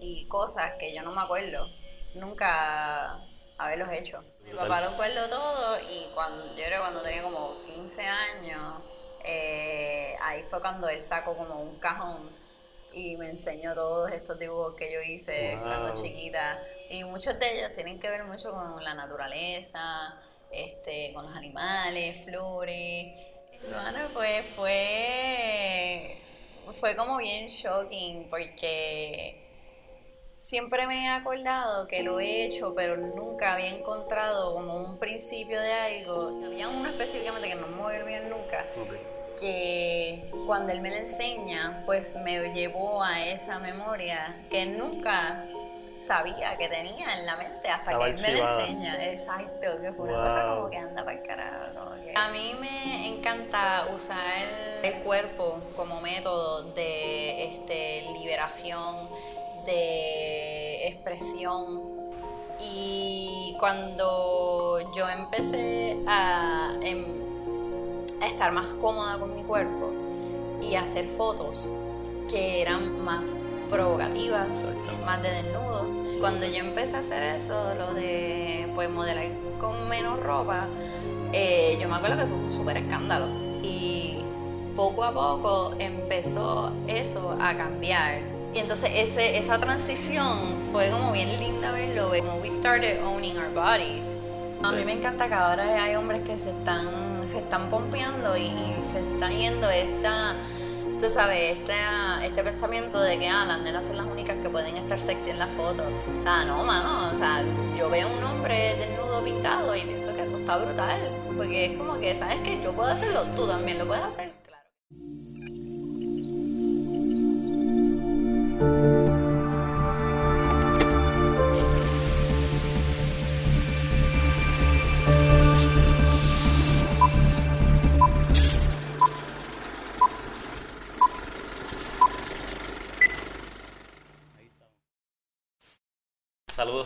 y cosas que yo no me acuerdo nunca haberlos hecho. Mi papá lo acuerdo todo y cuando yo creo cuando tenía como 15 años, eh, ahí fue cuando él sacó como un cajón y me enseñó todos estos dibujos que yo hice cuando chiquita. Y muchos de ellos tienen que ver mucho con la naturaleza, este, con los animales, flores. Bueno, pues fue, fue como bien shocking porque siempre me he acordado que lo he hecho, pero nunca había encontrado como un principio de algo. Había uno específicamente que no me voy a olvidar nunca. Que cuando él me lo enseña, pues me llevó a esa memoria que nunca sabía que tenía en la mente hasta que él me lo enseña. Exacto, que fue una cosa como que anda para el carajo. A mí me encanta usar el cuerpo como método de este, liberación de expresión. Y cuando yo empecé a, em, a estar más cómoda con mi cuerpo y a hacer fotos que eran más provocativas, más de desnudo. Cuando yo empecé a hacer eso, lo de pues modelar con menos ropa, eh, yo me acuerdo que eso fue un súper escándalo. Y poco a poco empezó eso a cambiar y entonces ese, esa transición fue como bien linda verlo, como we started owning our bodies. A mí me encanta que ahora hay hombres que se están, se están pompeando y se están yendo esta, tú sabes, este, este pensamiento de que ah, las nenas son las únicas que pueden estar sexy en la foto. O sea, no, mano, o sea, yo veo un hombre desnudo pintado y pienso que eso está brutal, porque es como que, ¿sabes que Yo puedo hacerlo, tú también lo puedes hacer.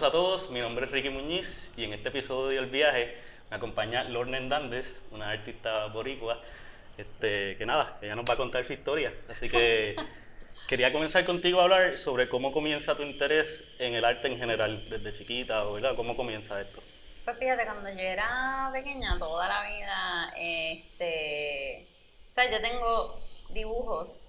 A todos, mi nombre es Ricky Muñiz y en este episodio del viaje me acompaña Lorna Hernández, una artista boricua, este, que nada, ella nos va a contar su historia. Así que quería comenzar contigo a hablar sobre cómo comienza tu interés en el arte en general, desde chiquita, ¿verdad? ¿Cómo comienza esto? Pues fíjate, cuando yo era pequeña, toda la vida, este, o sea, yo tengo dibujos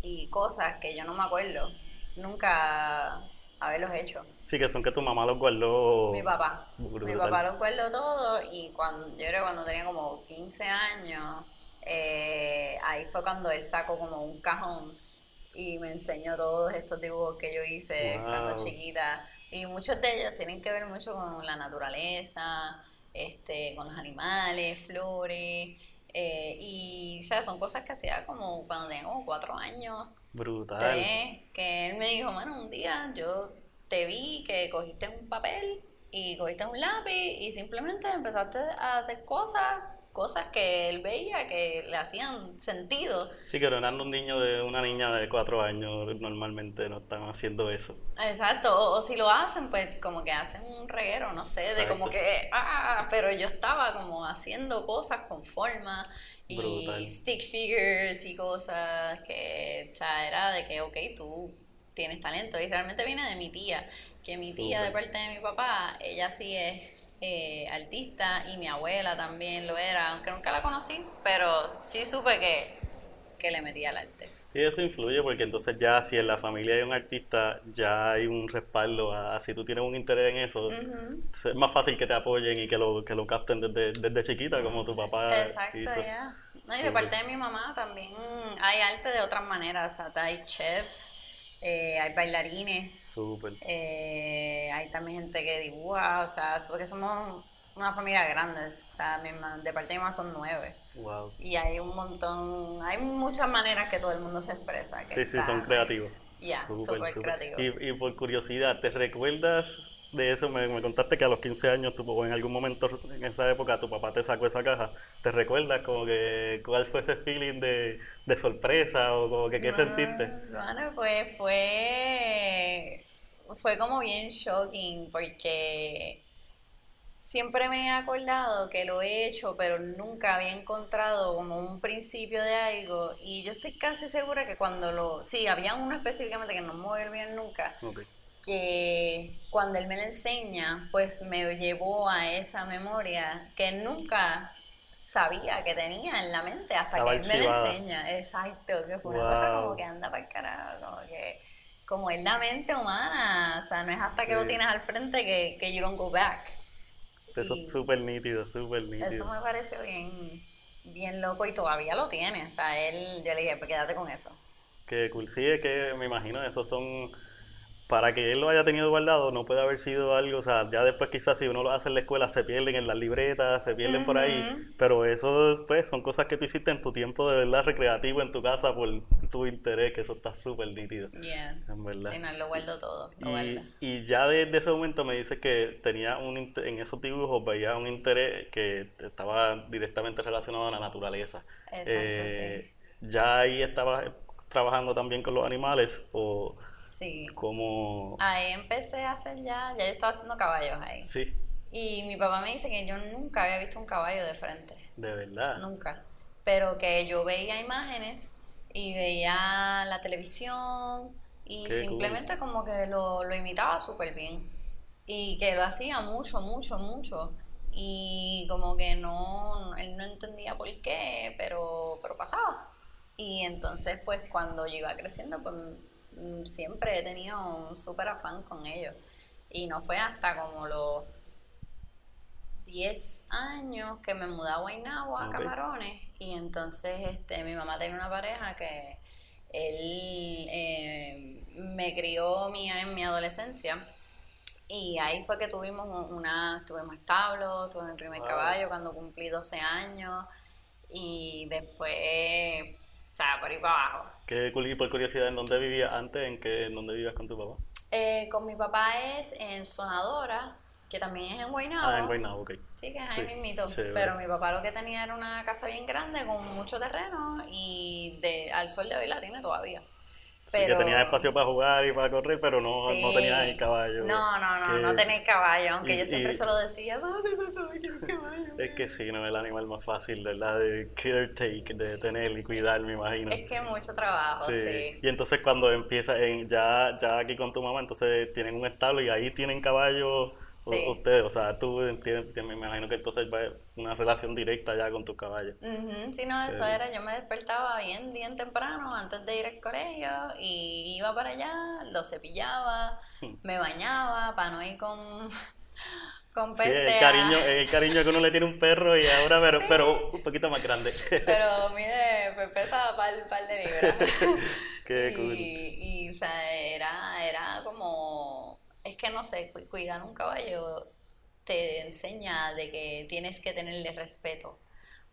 y cosas que yo no me acuerdo. Nunca haberlos hecho. Sí, que son que tu mamá los guardó. Mi papá. Mi papá los guardó todo y cuando, yo creo cuando tenía como 15 años, eh, ahí fue cuando él sacó como un cajón y me enseñó todos estos dibujos que yo hice cuando chiquita. Y muchos de ellos tienen que ver mucho con la naturaleza, este, con los animales, flores. Eh, y, o sea, son cosas que hacía como cuando tenía como cuatro años. Brutal. que él me dijo, bueno, un día yo te vi que cogiste un papel y cogiste un lápiz y simplemente empezaste a hacer cosas, cosas que él veía que le hacían sentido. Sí, que eran un niño de una niña de cuatro años normalmente no están haciendo eso. Exacto, o, si lo hacen, pues como que hacen un reguero, no sé, de como que, ah, pero yo estaba como haciendo cosas con forma y stick figures y cosas que, o sea, era de que, ok, tú tienes talento. Y realmente viene de mi tía, que mi tía de parte de mi papá, ella sí es eh, artista y mi abuela también lo era, aunque nunca la conocí, pero sí supe que, que le metía al arte. Sí, eso influye porque entonces ya si en la familia hay un artista, ya hay un respaldo a, si tú tienes un interés en eso, es más fácil que te apoyen y que lo, que lo capten desde, desde chiquita como tu papá Exacto, ya. No, y de parte de mi mamá también hay arte de otras maneras, o sea, hay chefs, eh, hay bailarines. Súper. Eh, hay también gente que dibuja, o sea, porque somos una familia grande, o sea, de parte de mi mamá son nueve. Wow. Y hay un montón, hay muchas maneras que todo el mundo se expresa. sí, sí, son creativos. Ya, súper creativos. Y, y, por curiosidad, ¿te recuerdas de eso? Me, me, contaste que a los 15 años, tu, o en algún momento en esa época, tu papá te sacó esa caja. ¿Te recuerdas como que cuál fue ese feeling de, de sorpresa o como que qué sentiste? Bueno, pues fue, fue como bien shocking porque siempre me he acordado que lo he hecho, pero nunca había encontrado como un principio de algo. Y yo estoy casi segura que cuando lo... Sí, había uno específicamente que no me voy a olvidar nunca. Que cuando él me lo enseña, pues me llevó a esa memoria que nunca sabía que tenía en la mente hasta que él me lo enseña. Exacto, que fue una cosa como que anda para el carajo, como que como es la mente humana, o sea, no es hasta que lo tienes al frente que, que you don't go back. Eso es súper nítido, súper nítido. Eso me pareció bien, bien loco y todavía lo tiene, o sea, él, yo le dije, pues quédate con eso. Que cool, sí, es que me imagino, esos son para que él lo haya tenido guardado no puede haber sido algo, o sea, ya después quizás si uno lo hace en la escuela se pierden en las libretas, se pierden por ahí, pero eso pues son cosas que tú hiciste en tu tiempo de verdad recreativo en tu casa por tu interés, que eso está súper nítido. Yeah. En verdad. Sí, no, lo guardo todo. y, y, ya desde ese momento me dice que tenía un en esos dibujos veía un interés que estaba directamente relacionado a la naturaleza. Exacto, eh, Ya ahí estaba trabajando también con los animales o Sí. Como... Ahí empecé a hacer ya, ya yo estaba haciendo caballos ahí. Sí. Y mi papá me dice que yo nunca había visto un caballo de frente. De verdad. Nunca. Pero que yo veía imágenes y veía la televisión y simplemente como que lo, lo imitaba súper bien. Y que lo hacía mucho, mucho, mucho. Y como que no, él no entendía por qué, pero, pero pasaba. Y entonces pues cuando yo iba creciendo pues siempre he tenido un súper afán con ellos. Y no fue hasta como los 10 años que me mudé a Guaynabo, a Camarones, y entonces este, mi mamá tenía una pareja que él eh, me crió mía en mi adolescencia. Y ahí fue que tuvimos una, tuvimos establo, tuve mi primer caballo cuando cumplí 12 años. Y después, sea, por ahí para abajo. ¿Qué, por curiosidad, ¿en dónde vivías antes? ¿En, qué, en dónde vivías con tu papá? Eh, con mi papá es en Sonadora, que también es en Guaynabo. Ah, en Guaynabo, ok. Sí, que es ahí mismito. Pero mi papá lo que tenía era una casa bien grande con mucho terreno y de, al sol de hoy la tiene todavía. Sí, que tenía espacio para jugar y para correr, pero no, no tenía el caballo. No, no, no, no tenía el caballo, aunque yo siempre se lo decía, dame, dame, caballo. Es que sí, no es el animal más fácil, ¿verdad? De take, de tener y cuidar, me imagino. Es que mucho trabajo, sí. Y entonces cuando empieza, en, ya, ya aquí con tu mamá, entonces tienen un establo y ahí tienen caballos ustedes, o sea, tú entiendes, me imagino que entonces va una relación directa ya con tu caballo. Sí, no, eso eh. era, yo me despertaba bien, bien temprano antes de ir al colegio y iba para allá, lo cepillaba, me bañaba para no ir con... Con sí, el cariño, el cariño que uno le tiene a un perro y ahora, pero, pero un poquito más grande. Pero mire, pues pesa par, par de libras. Qué cool. Y, y o sea, era, era como es que no sé, cuidar un caballo te enseña de que tienes que tenerle respeto,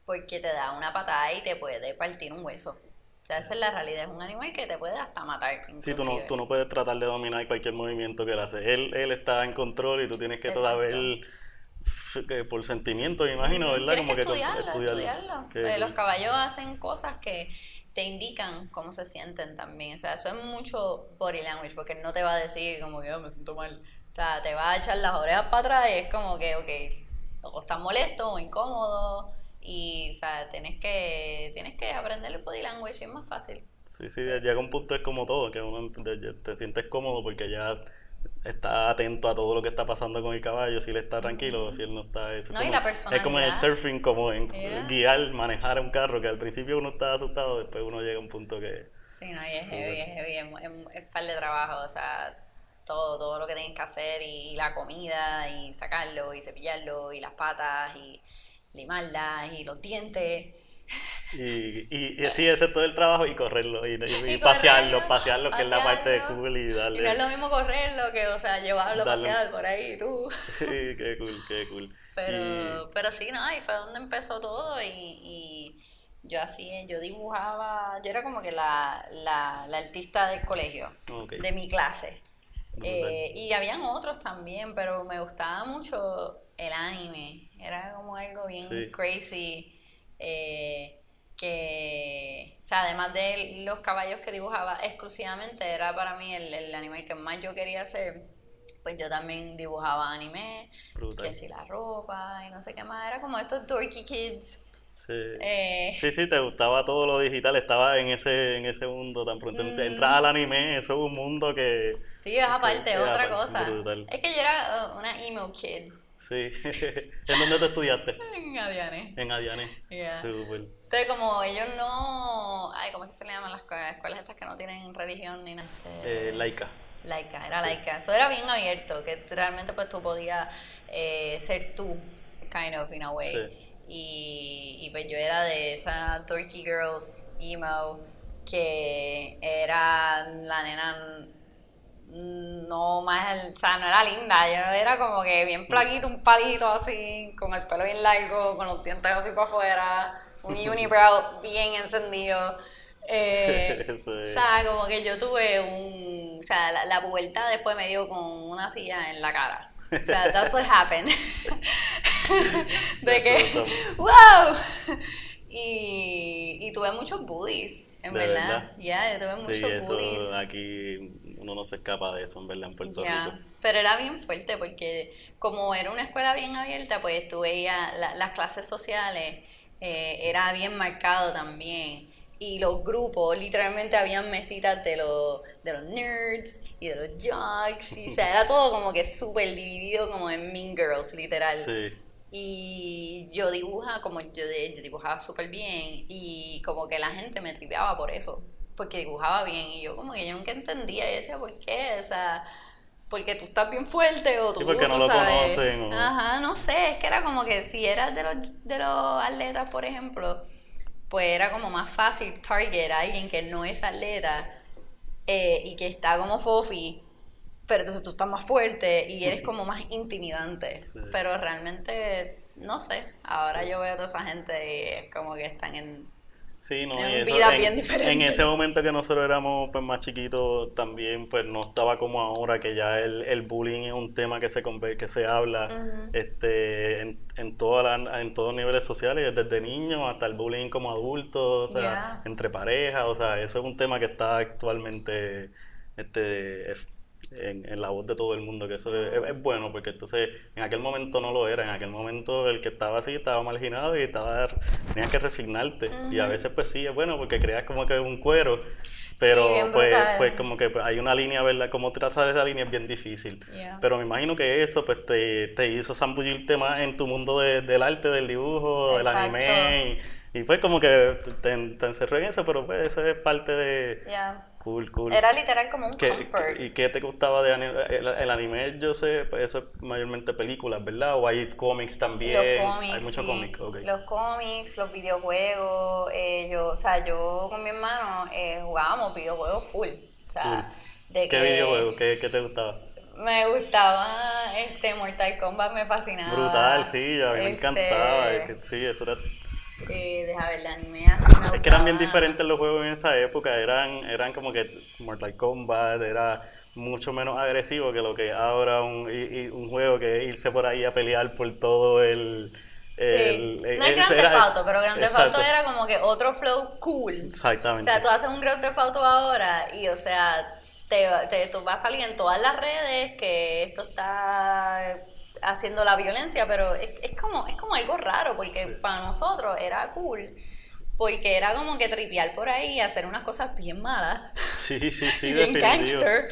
porque te da una patada y te puede partir un hueso. O sea, esa es la realidad, es un animal que te puede hasta matar. Sí, tú no, tú no puedes tratar de dominar cualquier movimiento que él hace. Él, él está en control y tú tienes que todavía por sentimiento, me imagino, ¿verdad? Como que estudiarlo, estudiarlo. Eh, los caballos hacen cosas que te indican cómo se sienten también. O sea, eso es mucho body language, porque no te va a decir como que oh, me siento mal. O sea, te va a echar las orejas para atrás y es como que, ok, o estás molesto o incómodo. Y, o sea, tienes que, tienes que aprender el body language y es más fácil. Sí, sí, llega un punto es como todo, que uno te sientes cómodo porque ya está atento a todo lo que está pasando con el caballo, si él está tranquilo si él no está. Eso no, es, como, es como en el surfing, como en guiar, manejar un carro, que al principio uno está asustado, después uno llega a un punto que. Sí, no, y es heavy, es heavy, es, es, par de trabajo, o sea, todo, todo lo que tienes que hacer, y, la comida, y sacarlo, y cepillarlo, y las patas, y limarlas, y los dientes. Y, y, así ese todo el trabajo y correrlo y, pasearlo, pasearlo, que es la parte de cool y darle. Y no es lo mismo correrlo que, o sea, llevarlo a pasear por ahí tú. Sí, qué cool, qué cool. Pero, pero sí, no, y fue donde empezó todo y, y yo así, yo dibujaba, yo era como que la, la, la artista del colegio, de mi clase. Eh, y habían otros también, pero me gustaba mucho el anime, era como algo bien crazy. Eh, que, o sea, además de los caballos que dibujaba exclusivamente, era para mí el, el animal que más yo quería hacer, pues yo también dibujaba anime, Brutal. que si la ropa y no sé qué más, era como estos dorky kids. Sí. Eh, Sí, sí, te gustaba todo lo digital, estaba en ese, en ese mundo tan pronto. Mm. Al anime, eso es un mundo que... sí, es aparte, es otra cosa. brutal. Es que yo era uh, una emo kid Sí. ¿En dónde te estudiaste? en Adiane. En Adiane. Yeah. Súper. Entonces, como ellos no. Ay, ¿cómo es que se le llaman las escuelas, estas que no tienen religión ni nada? Este, Eh, laica. Laica, era laica. Eso era bien abierto, que realmente pues tú podías eh, ser tú, kind of, in a way. Sí. Y, y pues yo era de esas dorky girls, emo, que era la nena no más, el- o sea, no era linda, yo era como que bien flaquito, un palito así, con el pelo bien largo, con los dientes así para afuera, un unibrow bien encendido. Eh, Eso es. o sea, como que yo tuve un. O sea, la, la pubertad después me dio con una silla en la cara. O sea, that's what happened. de que. ¡Wow! Y, y tuve muchos bullies, en ¿De verdad. Ya, yo tuve Sí, muchos eso bullies. aquí uno no se escapa de eso, en verdad, en Puerto Ya, Rico. Pero era bien fuerte porque como era una escuela bien abierta, pues tú veías la- las clases sociales, eh, era bien marcado también. Y los grupos, literalmente habían mesitas de los, de los nerds y de los jocks. Y, o sea, era todo como que súper dividido como en Mean Girls, literal. Sí. Y yo dibuja como yo, yo dibujaba súper bien y como que la gente me tripeaba por eso, porque dibujaba bien y yo como que yo nunca entendía y decía, ¿por qué? O sea, porque tú estás bien fuerte o tú, Sí, porque no tú lo sabes. conocen, o- Ajá, no sé, es que era como que si eras de los, de los atletas, por ejemplo, pues era como más fácil target a alguien que no es atleta eh, y que está como fofi, pero entonces tú estás más fuerte y eres como más intimidante. Sí. Pero realmente, no sé, ahora yo veo a toda esa gente y es como que están en... Sí, no, En y eso, vidas en, bien diferentes. en ese momento que nosotros éramos pues, más chiquitos también, pues no estaba como ahora, que ya el, el bullying es un tema que se que se habla este, en, en, todas las- en todos los niveles sociales, desde niños hasta el bullying como adultos, o sea, Yeah. entre parejas, o sea, eso es un tema que está actualmente este, es- en, en la voz de todo el mundo, que eso es, es- es bueno, porque entonces en aquel momento no lo era, en aquel momento el que estaba así estaba marginado y estaba, tenías que resignarte, y a veces pues sí es bueno porque creas como que un cuero, pero pues, brutal. pues como que pues, hay una línea, ¿verdad? Como trazar esa línea es bien difícil. Yeah. Pero me imagino que eso pues te, te hizo zambullirte más en tu mundo de- del arte, del dibujo, del anime. Y, y, pues como que te, te encerró en eso, pero pues eso es parte de... Cool, cool. Era literal como un ¿Qué- comfort. ¿Y qué te gustaba de anime? El, el anime, yo sé, pues eso es mayormente películas, ¿verdad? O hay cómics también. Los cómics, Hay muchos sí. cómics, ok. Los cómics, los videojuegos. eh, yo, o sea, yo con mi hermano eh, jugábamos videojuegos full. O sea, de ¿Qué que videojuego? ¿Qué, qué te gustaba? Me gustaba este Mortal Kombat, me fascinaba. Brutal, sí, a mí me Este, encantaba. Sí, eso era... Eh, deja ver, el anime así Es que eran bien diferentes los juegos en esa época, eran, eran como que Mortal Kombat era mucho menos agresivo que lo que ahora un, y- y un juego que es irse por ahí a pelear por todo el... Sí. el- no es Grand Theft Auto, pero Grand Theft Auto era como que otro flow cool. O Exactamente. sea, tú haces un Grand Theft Auto ahora y, o sea, te, te, tú vas a salir en todas las redes que esto está haciendo la violencia, pero es, es como, es como algo raro porque Sí. para nosotros era cool. Porque era como que tripear por ahí y hacer unas cosas bien malas. Sí, sí, sí, bien definitivo. gangster.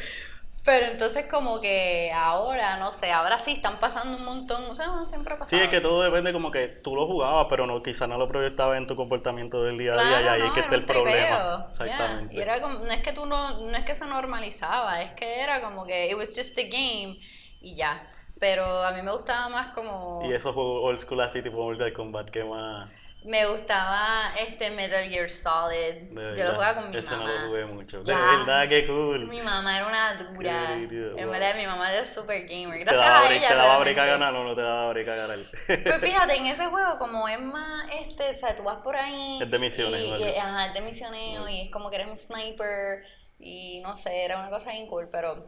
Pero entonces como que ahora, no sé, ahora sí están pasando un montón, o sea, siempre ha Sí, es que todo depende como que tú lo jugabas, pero no, quizá no lo proyectabas en tu comportamiento del día a día y ahí es que está el tripeo, problema. Exactamente. Y era como, no es que tú no, no es que se normalizaba, es que era como que it was just a game y ya. Pero a mí me gustaba más como Y esos juegos old school así tipo Mortal Kombat, que más... me gustaba este Metal Gear Solid. Yo lo jugaba con mi Ese mamá. no lo jugué mucho. De verdad, qué cool. Mi mamá era una dura. En wow. verdad, mi mamá era super gamer. ¿Te Gracias a ella. ¿Te daba ganar o no te daba ganar? Pues fíjate, en ese juego, como es más, este, o sea, tú vas por ahí. Es de misiones, y, ¿vale? y- ajá, es de misioneo y es como que eres un sniper y no sé, era una cosa bien cool, pero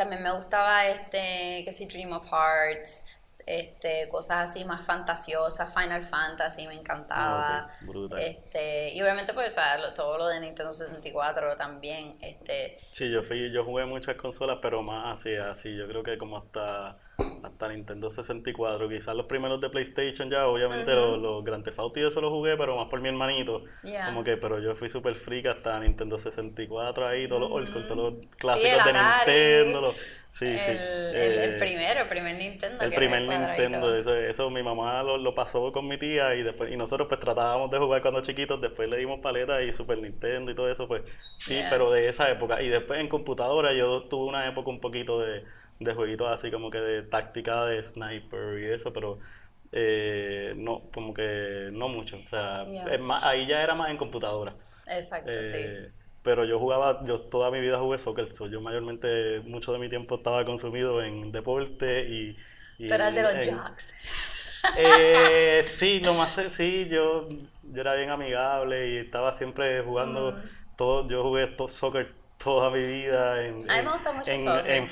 también me gustaba este, que si Dream of Hearts, este, cosas así más fantasiosas, Final Fantasy me encantaba. Ah, ok, brutal. Este, y obviamente pues o sea, lo- todo lo de Nintendo 64 también, este, Sí, yo fui, yo jugué muchas consolas, pero más así, así, yo creo que como hasta, hasta Nintendo 64, quizás los primeros de PlayStation ya, obviamente los, los Grand Theft Auto y eso los jugué, pero más por mi hermanito, como que, pero yo fui súper freak hasta Nintendo 64 ahí, todos los todos los clásicos de Atari, Nintendo, los- sí, el, sí, el- el eh, primero, el primer Nintendo. el primer. Nintendo, eso, eso mi mamá lo, lo pasó con mi tía y después y nosotros pues tratábamos de jugar cuando chiquitos, después le dimos paletas y Super Nintendo y todo eso, pues sí, Yeah. pero de esa época. Y después en computadora yo tuve una época un poquito de, de jueguitos así como que de táctica de sniper y eso, pero eh, no, como que no mucho. O sea, Yeah. es más, ahí ya era más en computadora. Exacto, sí. Eh, Pero yo jugaba, yo toda mi vida jugué soccer, so yo mayormente mucho de mi tiempo estaba consumido en deporte y... y Tú eras de los en- jocks. Eh, sí, lo más, sí, yo, yo era bien amigable y estaba siempre jugando, Mm. todo, yo jugué to- soccer toda mi vida en, en, en, en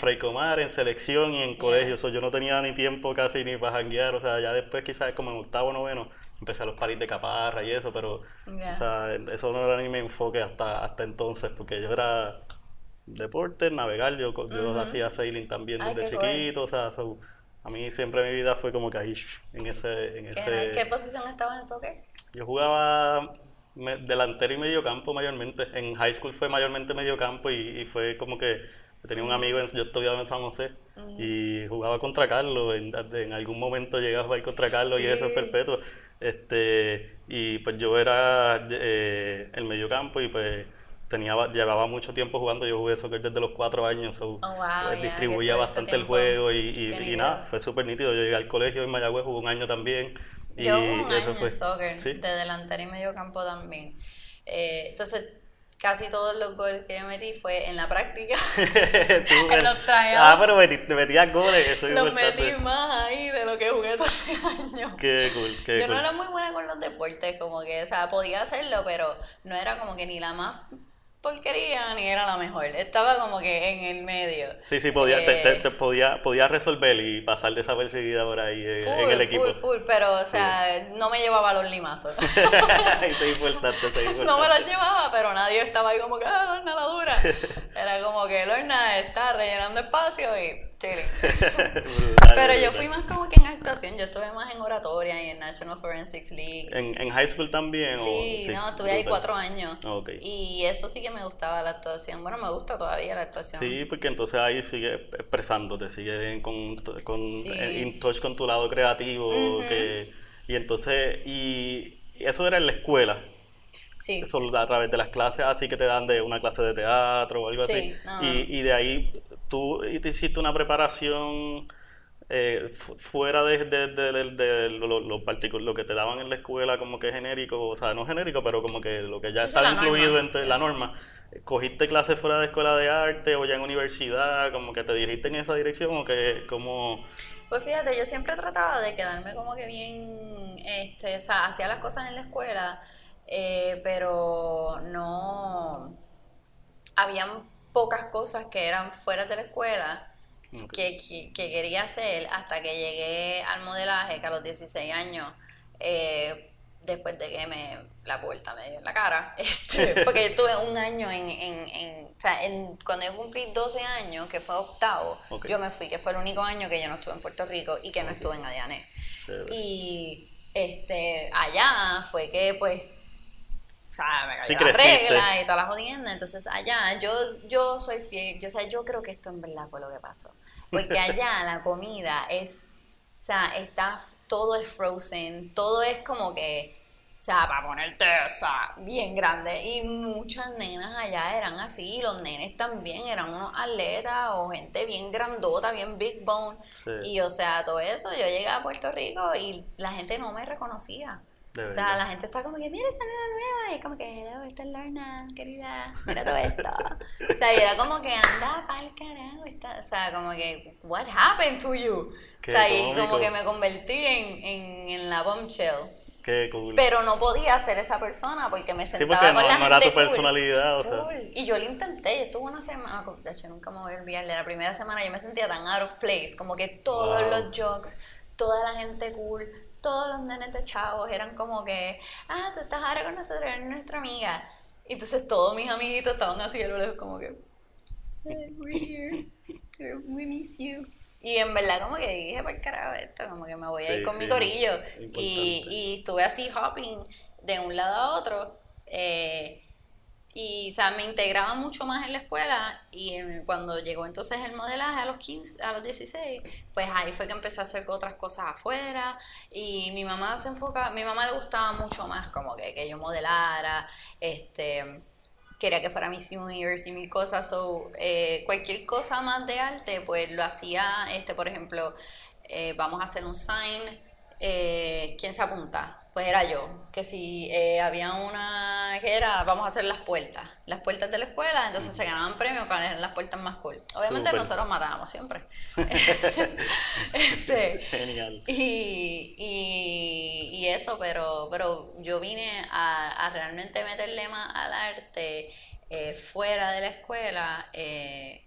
en selección y en colegio, so yo no tenía ni tiempo casi ni para janguear, o sea, ya después quizás como en octavo, noveno, empecé a los paris de caparra y eso, pero, Ya. o sea, eso no era ni mi enfoque hasta, hasta entonces, porque yo era deporte, navegar, yo, yo Ujú. hacía sailing también Ay, desde qué cool. chiquito, o sea, so, a mí siempre mi vida fue como que ahí, en ese, en ¿Qué, ese... qué posición estabas en soccer? Yo jugaba delantero y medio campo mayormente. En high school fue mayormente medio campo y, y fue como que tenía un amigo, en, yo estudiaba en San José y jugaba contra Carlos. En, en algún momento llegué a jugar contra Carlos y eso es Sí. perpetuo. Este, y pues yo era eh, el medio campo y pues tenía, ba- llevaba mucho tiempo jugando. Yo jugué soccer desde los cuatro años. so, Oh, wow, pues, distribuía bastante el juego y, y- y nada, fue súper nítido. Yo llegué al colegio en Mayagüez, jugué un año también. Y Yo jugué un eso año fue. en soccer, ¿Sí? de delantero y medio campo también. Eh, entonces, casi todos los goles que yo metí fue en la práctica. En los. Ah, pero metí, metías goles, eso es los importante. metí más ahí de lo que jugué 12 años. Qué cool, qué Yo cool. no era muy buena con los deportes, como que, o sea, podía hacerlo, pero no era como que ni la más porquería ni era la mejor. Estaba como que en el medio. Sí, sí, podía, te, te- Eh, te podía, podía resolver y pasar desapercibida por ahí eh, en el equipo. full, full, pero, o sea, no me llevaba los limazos. Eso es importante, eso es importante. No me los llevaba, pero nadie estaba ahí como que, ah, Lorna la dura. Era como que Lorna está rellenando espacio y chilling. Pero yo fui más como que en actuación, yo estuve más en oratoria y en National Forensics League. ¿En, en high school también? o- Sí, no, estuve ahí cuatro años. Ok. Y eso sí que me gustaba la actuación. Bueno, me gusta todavía la actuación. Sí, porque entonces ahí sigue expresándote, sigue con, con Sí. eh, in touch con tu lado creativo, que, y entonces, y y eso era en la escuela, Sí. Eso a través de las clases así que te dan de una clase de teatro o algo Sí, así. no. Y, y de ahí tú te hiciste una preparación eh, fu- fuera de, de- de- lo, que te daban en la escuela como que genérico, o sea, no genérico, pero como que lo que ya Sí, estaba incluido norma. entre la norma. ¿Cogiste clases fuera de escuela de arte o ya en universidad? ¿Como que te dirigiste en esa dirección o que como... Pues fíjate, yo siempre trataba de quedarme como que bien, este, o sea, hacía las cosas en la escuela, eh, pero no, habían pocas cosas que eran fuera de la escuela que, que- que quería hacer hasta que llegué al modelaje, que a los 16 años, eh, después de que me la vuelta me dio en la cara, este, porque yo tuve un año en, en, en- o sea, en- cuando yo cumplí 12 años, que fue octavo, yo me fui, que fue el único año que yo no estuve en Puerto Rico y que no estuve en Adiané. Y este, allá fue que pues sea, me Sí, la regla y todas las jodiendas. Entonces allá yo, yo soy fiel, yo, o sea, yo creo que esto en verdad fue lo que pasó. Porque allá la comida es, o sea, está, todo es frozen, todo es como que, o sea, para ponerte, o sea, bien grande. Y muchas nenas allá eran así, y los nenes también eran unos atletas o gente bien grandota, bien big bone. Sí. Y o sea, todo eso, yo llegué a Puerto Rico y la gente no me reconocía. De o sea, verdad. la gente está como que, mira esta nena nueva. Y es como que, hello, esta es Lorna, querida, mira todo esto. o sea, y era como que, anda pa'l carajo. Esta, o sea, como que, what happened to you? Qué o sea, y cómico. como que me convertí en, en, en la bombshell. Qué cool. Pero no podía ser esa persona porque me Sí, sentaba porque con no- la no era gente tu cool. personalidad, o sea. Full. Y yo lo intenté, yo estuve una semana, de hecho nunca me voy a olvidar, de la primera semana yo me sentía tan out of place, como que todos Wow. los jokes, toda la gente cool, todos los nenes de chavos eran como que, ah, tú estás ahora con nosotros, eres nuestra amiga. Y entonces todos mis amiguitos estaban así a lo lejos como que, "Hey, we're here, we miss you. Y en verdad como que dije, pues carajo esto, como que me voy a Sí, ir con sí, mi corillo. Y, y estuve así hopping de un lado a otro. eh, y, o sea, me integraba mucho más en la escuela y cuando llegó entonces el modelaje a los 15, a los 16, pues ahí fue que empecé a hacer otras cosas afuera y mi mamá se enfoca, mi mamá le gustaba mucho más como que, que yo modelara, este, quería que fuera Miss Universe y mil cosas, so, eh, cualquier cosa más de arte, pues lo hacía, este, por ejemplo, eh, vamos a hacer un sign, eh, ¿quién se apunta? Pues era yo, que si eh, había una que era, vamos a hacer las puertas, las puertas de la escuela, entonces se ganaban premios cuáles eran las puertas más cool. Obviamente nosotros matábamos siempre. este, Genial. y, y, y eso, pero, pero yo vine a, a realmente meterle más al arte eh, fuera de la escuela eh,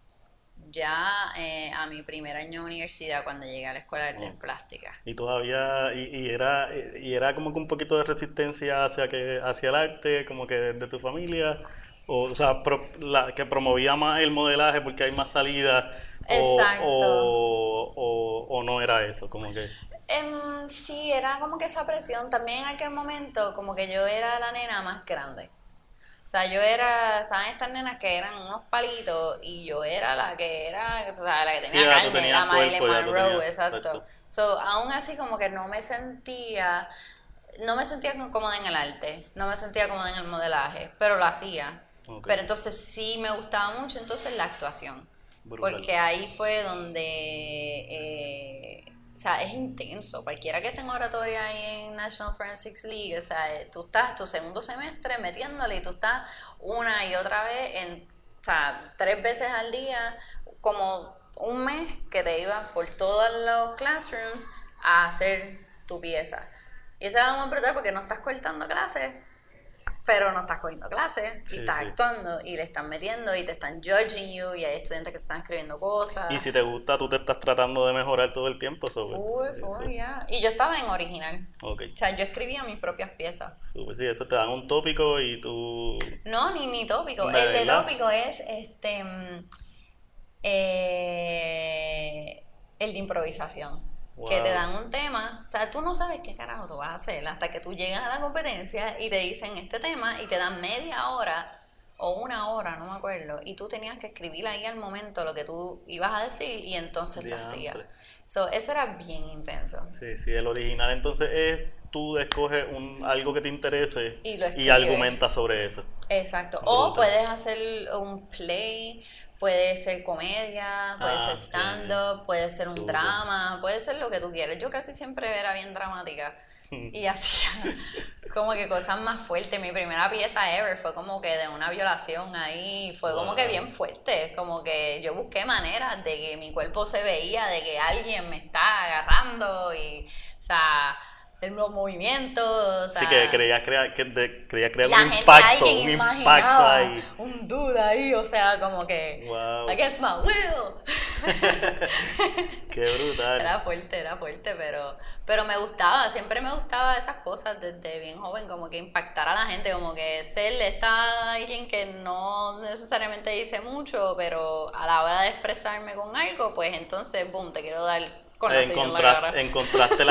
ya eh, a mi primer año de universidad cuando llegué a la escuela de artes Oh. plásticas. Y todavía, y, y era, y era como que un poquito de resistencia hacia que, hacia el arte, como que de, tu familia, o, o sea, pro- la, que promovía más el modelaje porque hay más salida, o, Exacto. o, o, o no era eso, como que, Em, sí, era como que esa presión. También en aquel momento, como que yo era la nena más grande. O sea, yo era, estaban estas nenas que eran unos palitos y yo era la que era, o sea, la que Sí, tenía tú carne, la Marilyn cuerpo, Monroe, exacto. exacto. So, aún así como que no me sentía, no me sentía cómoda en el arte, no me sentía cómoda en el modelaje, pero lo hacía. Pero entonces sí me gustaba mucho entonces la actuación. Brutal. Porque ahí fue donde, eh, o sea, es intenso. Cualquiera que esté en oratoria ahí en National Forensics League, o sea, eh, tú estás tu segundo semestre metiéndole y tú estás una y otra vez, en, o sea, tres veces al día, como un mes que te ibas por todos los classrooms a hacer tu pieza. Y eso era muy brutal porque no estás cortando clases, pero no estás cogiendo clases y Sí, estás sí. actuando y le están metiendo y te están judging you y hay estudiantes que te están escribiendo cosas. Y si te gusta, tú te estás tratando de mejorar todo el tiempo, so, Full, sí, full, yeah. Y yo estaba en original. Ok, O sea, yo escribía mis propias piezas. súper, sí, eso te dan un tópico y tú... No, ni, ni tópico. ¿De el de tópico es este mm, eh, el de improvisación. Que te dan un tema, o sea, tú no sabes qué carajo tú vas a hacer hasta que tú llegas a la competencia y te dicen este tema y te dan media hora o una hora, no me acuerdo, y tú tenías que escribir ahí al momento lo que tú ibas a decir y entonces lo hacías. So, eso era bien intenso. Sí, sí, el original entonces es tú escoges un, algo que te interese Y argumentas sobre eso. Exacto. O puedes hacer un play, puede ser comedia, puede Ah, ser stand-up, puede ser un drama, puede ser lo que tú quieras. Yo casi siempre era bien dramática. Y hacía como que cosas más fuertes. Mi primera pieza ever fue como que de una violación ahí, fue como que bien fuerte, como que yo busqué maneras de que mi cuerpo se veía, de que alguien me está agarrando y, o sea, los movimientos, o sea, Así que creías crear, que de- crear un impacto, un impacto ahí. un dude ahí, o sea, como que Wow, against my will. qué brutal. Era fuerte, era fuerte, pero pero me gustaba, siempre me gustaba esas cosas desde bien joven, como que impactar a la gente, como que ser esta alguien que no necesariamente dice mucho, pero a la hora de expresarme con algo, pues entonces, boom, te quiero dar con la en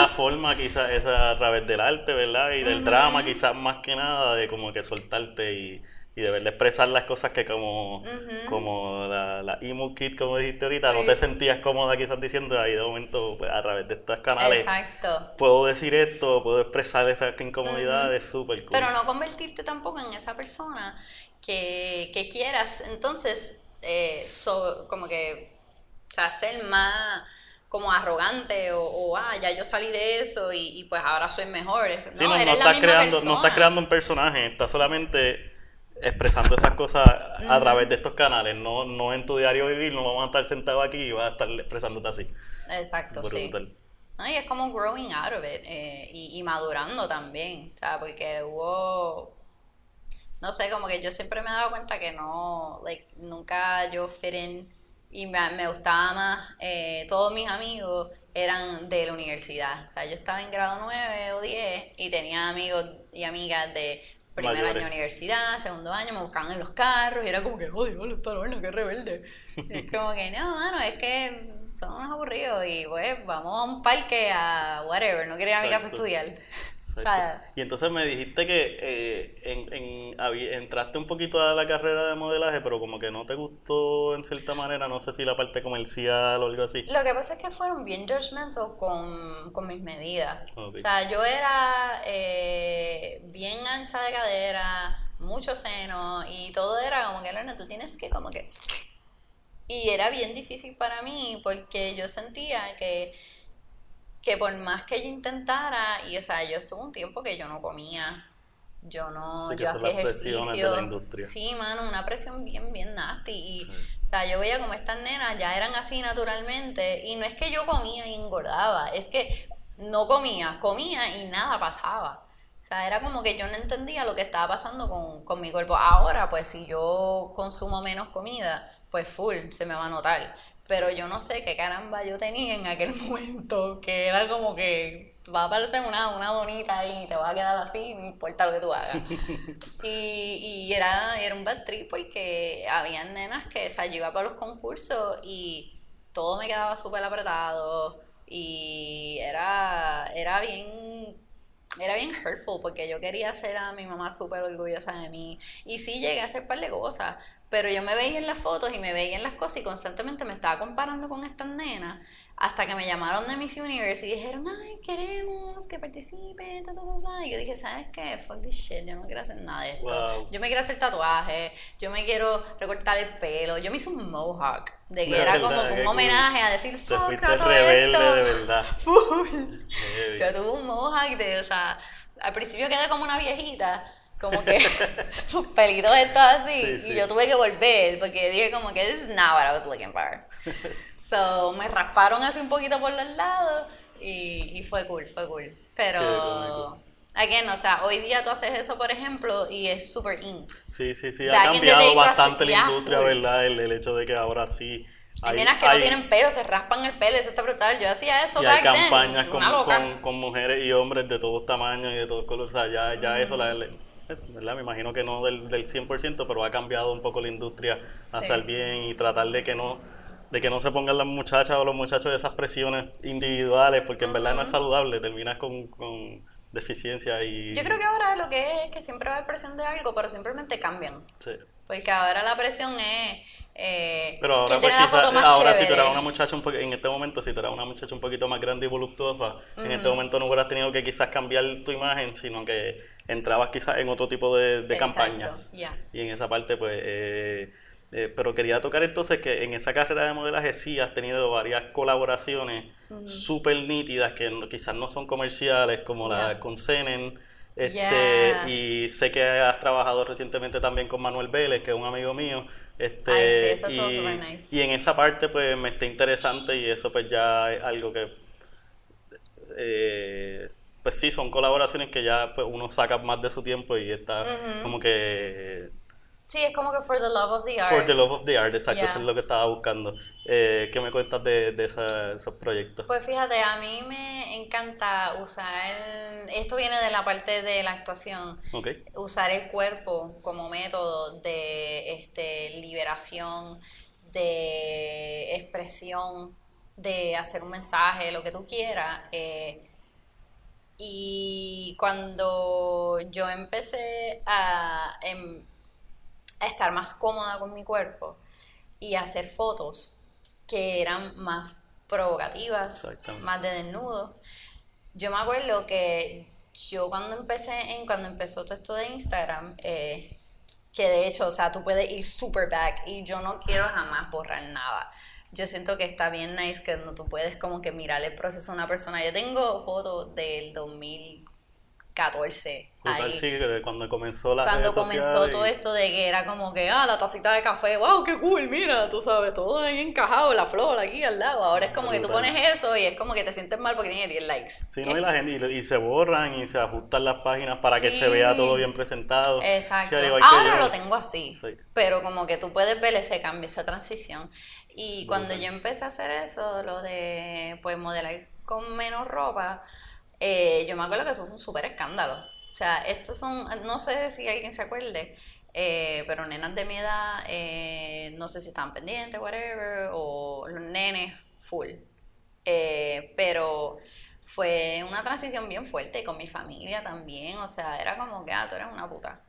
forma quizás esa a través del arte, ¿verdad? Y del drama quizás más que nada de como que soltarte y, y de verdad expresar las cosas que como, como la, la emo kid, como dijiste ahorita, no te sentías cómoda quizás diciendo ahí de momento pues, a través de estos canales Exacto. puedo decir esto, puedo expresar esa incomodidad, es súper cool. Pero no convertirte tampoco en esa persona que, que quieras, entonces, eh, so- como que, o sea, ser más como arrogante o, o, ah, ya yo salí de eso y, y pues ahora soy mejor. Sí, no, no, no la estás misma creando, no estás creando un personaje, estás solamente expresando esas cosas a través de estos canales, no, no en tu diario vivir, no vamos a estar sentados aquí y vas a estar expresándote así. Exacto, sí. No, y es como growing out of it eh, y, y madurando también, o sea, porque hubo, no sé, como que yo siempre me he dado cuenta que no, like, nunca yo fit in y me, me gustaba más eh, todos mis amigos eran de la universidad. O sea, yo estaba en grado 9 o 10 y tenía amigos y amigas de primer año de universidad, segundo año, me buscaban en los carros y era como que, ¡ay, hola, está Lorna, qué rebelde! es como que, no, mano, es que son unos aburridos y pues vamos a un parque a whatever, no quería ir a mi casa a estudiar. Y entonces me dijiste que eh, en, en, entraste un poquito a la carrera de modelaje, pero como que no te gustó en cierta manera, no sé si la parte comercial o algo así. Lo que pasa es que fueron bien judgmental con, con mis medidas. O sea, yo era eh, bien ancha de cadera, mucho seno y todo era como que, Lorna, tú tienes que como que... Y era bien difícil para mí porque yo sentía que que por más que yo intentara, y o sea, yo estuve un tiempo que yo no comía, yo no, yo hacía ejercicio. Sí, mano, una presión bien, bien nasty. Y, O sea, yo veía como estas nenas ya eran así naturalmente, y no es que yo comía y engordaba, es que no comía, comía y nada pasaba. O sea, era como que yo no entendía lo que estaba pasando con, con mi cuerpo. Ahora, pues si yo consumo menos comida, pues full, se me va a notar pero yo no sé qué caramba yo tenía en aquel momento, que era como que va a parecer una, una bonita y te va a quedar así, no importa lo que tú hagas. y, y era, era un bad trip porque había nenas que, o sea, yo iba para los concursos y todo me quedaba súper apretado y era, era bien era bien hurtful porque yo quería hacer a mi mamá súper orgullosa de mí. Y sí llegué a hacer un par de cosas, pero yo me veía en las fotos y me veía en las cosas y constantemente me estaba comparando con estas nenas hasta que me llamaron de Miss Universe y dijeron, ay, queremos que participe, ta, ta, ta, Y yo dije, ¿sabes qué? Fuck this shit, yo no quiero hacer nada de esto. Yo me quiero hacer tatuajes, yo me quiero recortar el pelo. Yo me hice un mohawk, de que era como un homenaje a decir, fuck a todo esto. de verdad. yo tuve un mohawk de, o sea, al principio quedé como una viejita, como que los pelitos estos así, y yo tuve que volver, porque dije como que this is not what I was looking for. So, me rasparon así un poquito por los lados y, y fue cool, fue cool. Pero, again, o sea, hoy día tú haces eso, por ejemplo, y es super in. Sí, sí, sí, ha cambiado bastante la industria, ¿verdad? El, el, hecho de que ahora sí... Hay, nenas que no tienen pelo, se raspan el pelo, eso está brutal. Yo hacía eso y hay campañas con, con, con, mujeres y hombres de todos tamaños y de todos colores. O sea, ya, ya eso, la, ¿verdad? Me imagino que no del, del 100%, pero ha cambiado un poco la industria hacia el bien y tratar de que no de que no se pongan las muchachas o los muchachos de esas presiones individuales, porque en verdad no es saludable, terminas con, con deficiencia y... Yo creo que ahora lo que es que siempre va a haber presión de algo, pero simplemente cambian. Sí. Porque ahora la presión es... Eh, pero ahora, pues, ahora si tú eras una muchacha un en este momento, si tú eras una muchacha un poquito más grande y voluptuosa, en este momento no hubieras tenido que quizás cambiar tu imagen, sino que entrabas quizás en otro tipo de, de campañas. Y en esa parte, pues... Eh, eh, pero quería tocar entonces que en esa carrera de modelaje sí has tenido varias colaboraciones súper nítidas que quizás no son comerciales, como la con Senen. Este, Y sé que has trabajado recientemente también con Manuel Vélez, que es un amigo mío. Este, y, y en esa parte pues me está interesante y eso pues ya es algo que... Eh, pues sí, son colaboraciones que ya pues, uno saca más de su tiempo y está como que Sí, es como que for the love of the art. For the love of the art, exacto, eso es lo que estaba buscando. Eh, ¿Qué me cuentas de, de esos proyectos? Pues fíjate, a mí me encanta usar, esto viene de la parte de la actuación, usar el cuerpo como método de este, liberación, de expresión, de hacer un mensaje, lo que tú quieras. Eh, y cuando yo empecé a... Em, a estar más cómoda con mi cuerpo y hacer fotos que eran más provocativas, más de desnudo. Yo me acuerdo que yo cuando empecé, en, cuando empezó todo esto de Instagram, eh, que de hecho, o sea, tú puedes ir super back y yo no quiero jamás borrar nada. Yo siento que está bien nice que no tú puedes como que mirar el proceso de una persona. Yo tengo fotos del 2000 14. Brutal, ahí. sí, cuando comenzó la Cuando comenzó todo esto de que era como que, ah, la tacita de café, wow, qué cool, mira, tú sabes, todo ahí encajado, la flor aquí al lado. Ahora es como que tú pones eso y es como que te sientes mal porque tiene 10 likes. Sí, ¿no? y la gente, y, y se borran y se ajustan las páginas para que se vea todo bien presentado. Exacto. Sí, Ahora yo. lo tengo así. Sí. Pero como que tú puedes ver ese cambio, esa transición. Y cuando Brutal. yo empecé a hacer eso, lo de pues modelar con menos ropa, eh, yo me acuerdo que eso fue un súper escándalo. O sea, estos son, no sé si alguien se acuerde, eh, pero nenas de mi edad, eh, no sé si estaban pendientes, whatever, o los nenes, full. Eh, pero fue una transición bien fuerte y con mi familia también, o sea, era como que, ah, tú eres una puta.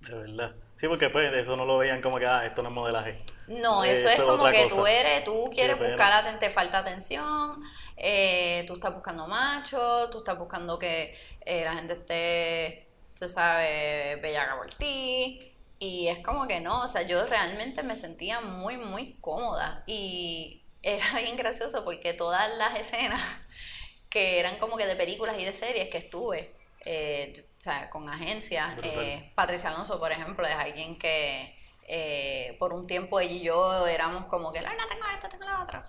De verdad. Sí, porque pues eso no lo veían como que, ah, esto no es modelaje. No, Eh, eso es como que cosa. tú eres, tú quieres buscar, te falta atención, eh, tú estás buscando macho, tú estás buscando que eh, la gente esté, se sabe, bellaca por ti. Y es como que no, o sea, yo realmente me sentía muy, muy cómoda. Y era bien gracioso porque todas las escenas que eran como que de películas y de series que estuve, eh, o sea, con agencias, eh, Patricia Alonso, por ejemplo, es alguien que eh, por un tiempo ella y yo éramos como que, no, tengo esto, tengo la otra.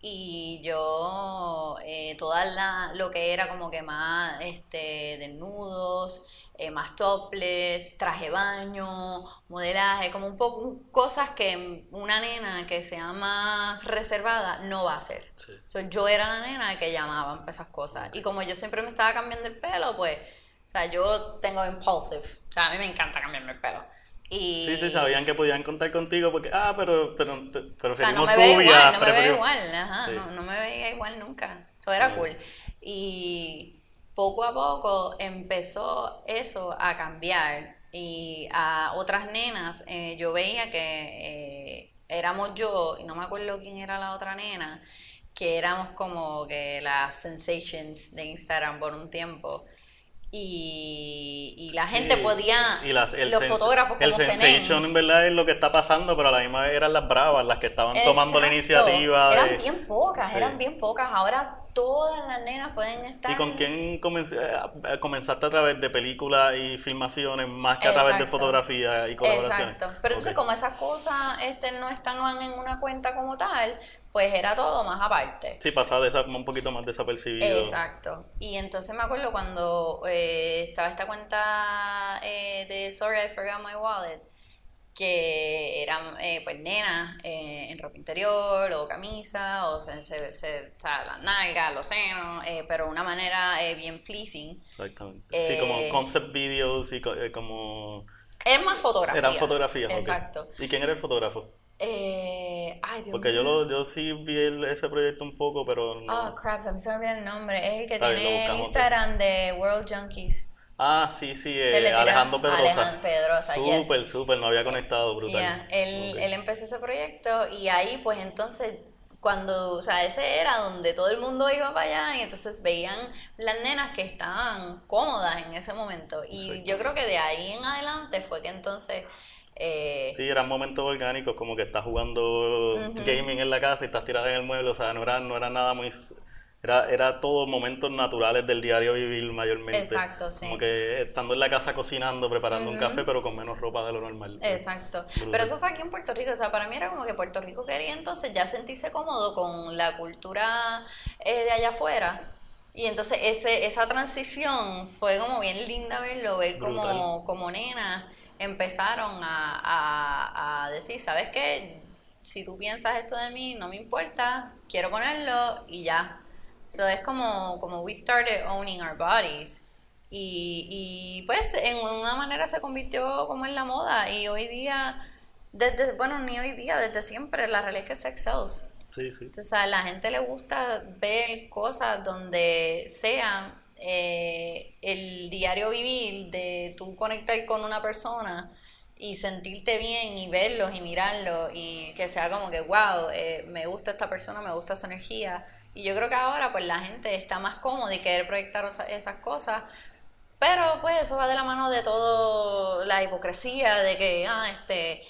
Y yo, toda la, lo que era como que más este, desnudos, más topless, traje baño, modelaje, como un poco cosas que una nena que sea más reservada no va a hacer. Sí. So, yo era la nena que llamaban para esas cosas. Y como yo siempre me estaba cambiando el pelo, pues, o sea, yo tengo impulsive. O sea, a mí me encanta cambiarme el pelo. Y, Sí, sí, sabían que podían contar contigo porque, ah, pero, pero, pero o sea, no me rubia, igual, no me preferimos- igual, ajá, Sí. no, no me veía igual nunca. Eso era cool. Y poco a poco empezó eso a cambiar. Y a otras nenas, eh, yo veía que eh, éramos yo, y no me acuerdo quién era la otra nena, que éramos como que las sensations de Instagram por un tiempo. Y, y la Sí, gente podía, y las- el los sens- fotógrafos El como Zenén, sensation en verdad es lo que está pasando, pero a la misma vez eran las bravas las que estaban tomando la Exacto. iniciativa. de- Eran bien pocas, Sí. eran bien pocas. Ahora todas las nenas pueden estar. ¿Y con quién eh, comenzaste a través de películas y filmaciones más que a través de fotografía y colaboraciones? Exacto. Pero entonces, como esas cosas este, no estaban en una cuenta como tal, pues era todo más aparte. Sí, pasaba de esa- un poquito más desapercibido. Exacto. Y entonces me acuerdo cuando eh, estaba esta cuenta eh, de Sorry I Forgot My Wallet, que eran eh, pues nenas eh, en ropa interior o camisa, o se, se, se- o sea, las nalgas, los senos, eh, pero de una manera eh, bien pleasing. Exactamente. Sí, como Eh, concept videos y co- como... Es más fotografía. Eran fotografías. Exacto. ¿Y quién era el fotógrafo? Eh, ay, Dios Porque yo, lo, yo sí vi el- ese proyecto un poco, pero no... Ah, crap, a mí se me olvida el nombre. Es el que Está tiene Instagram de World Junkies. Ah, sí, sí, eh, Alejandro Pedrosa. Alejandro Pedrosa, yes. Súper, súper, no había conectado, brutal. Yeah, él, él empezó ese proyecto y ahí pues entonces cuando, o sea, ese era donde todo el mundo iba para allá y entonces veían las nenas que estaban cómodas en ese momento y yo creo que de ahí en adelante fue que entonces eh, Sí, eran momentos orgánicos, como que estás jugando gaming en la casa y estás tirada en el mueble, o sea, no era, no era nada muy... Era, era todo momentos naturales del diario vivir mayormente. Exacto, sí. Como que estando en la casa cocinando, preparando un café, pero con menos ropa de lo normal. Exacto. Brutal. Pero eso fue aquí en Puerto Rico. O sea, para mí era como que Puerto Rico quería entonces ya sentirse cómodo con la cultura eh, de allá afuera. Y entonces ese, esa transición fue como bien linda verlo, ver como, como nenas empezaron a, a, a decir, ¿sabes qué? Si tú piensas esto de mí, no me importa, quiero ponerlo y ya. So es como, como we started owning our bodies. Y, y pues en una manera se convirtió como en la moda. Y hoy día, desde, bueno, ni hoy día, desde siempre, la realidad es que sex sells. Sí, sí. O sea, a la gente le gusta ver cosas donde sea eh, el diario vivir de tú conectar con una persona y sentirte bien y verlos y mirarlos y que sea como que, wow, eh, me gusta esta persona, me gusta su energía. Y yo creo que ahora pues la gente está más cómoda y querer proyectar esa- esas cosas. Pero pues eso va de la mano de todo la hipocresía de que, ah, este,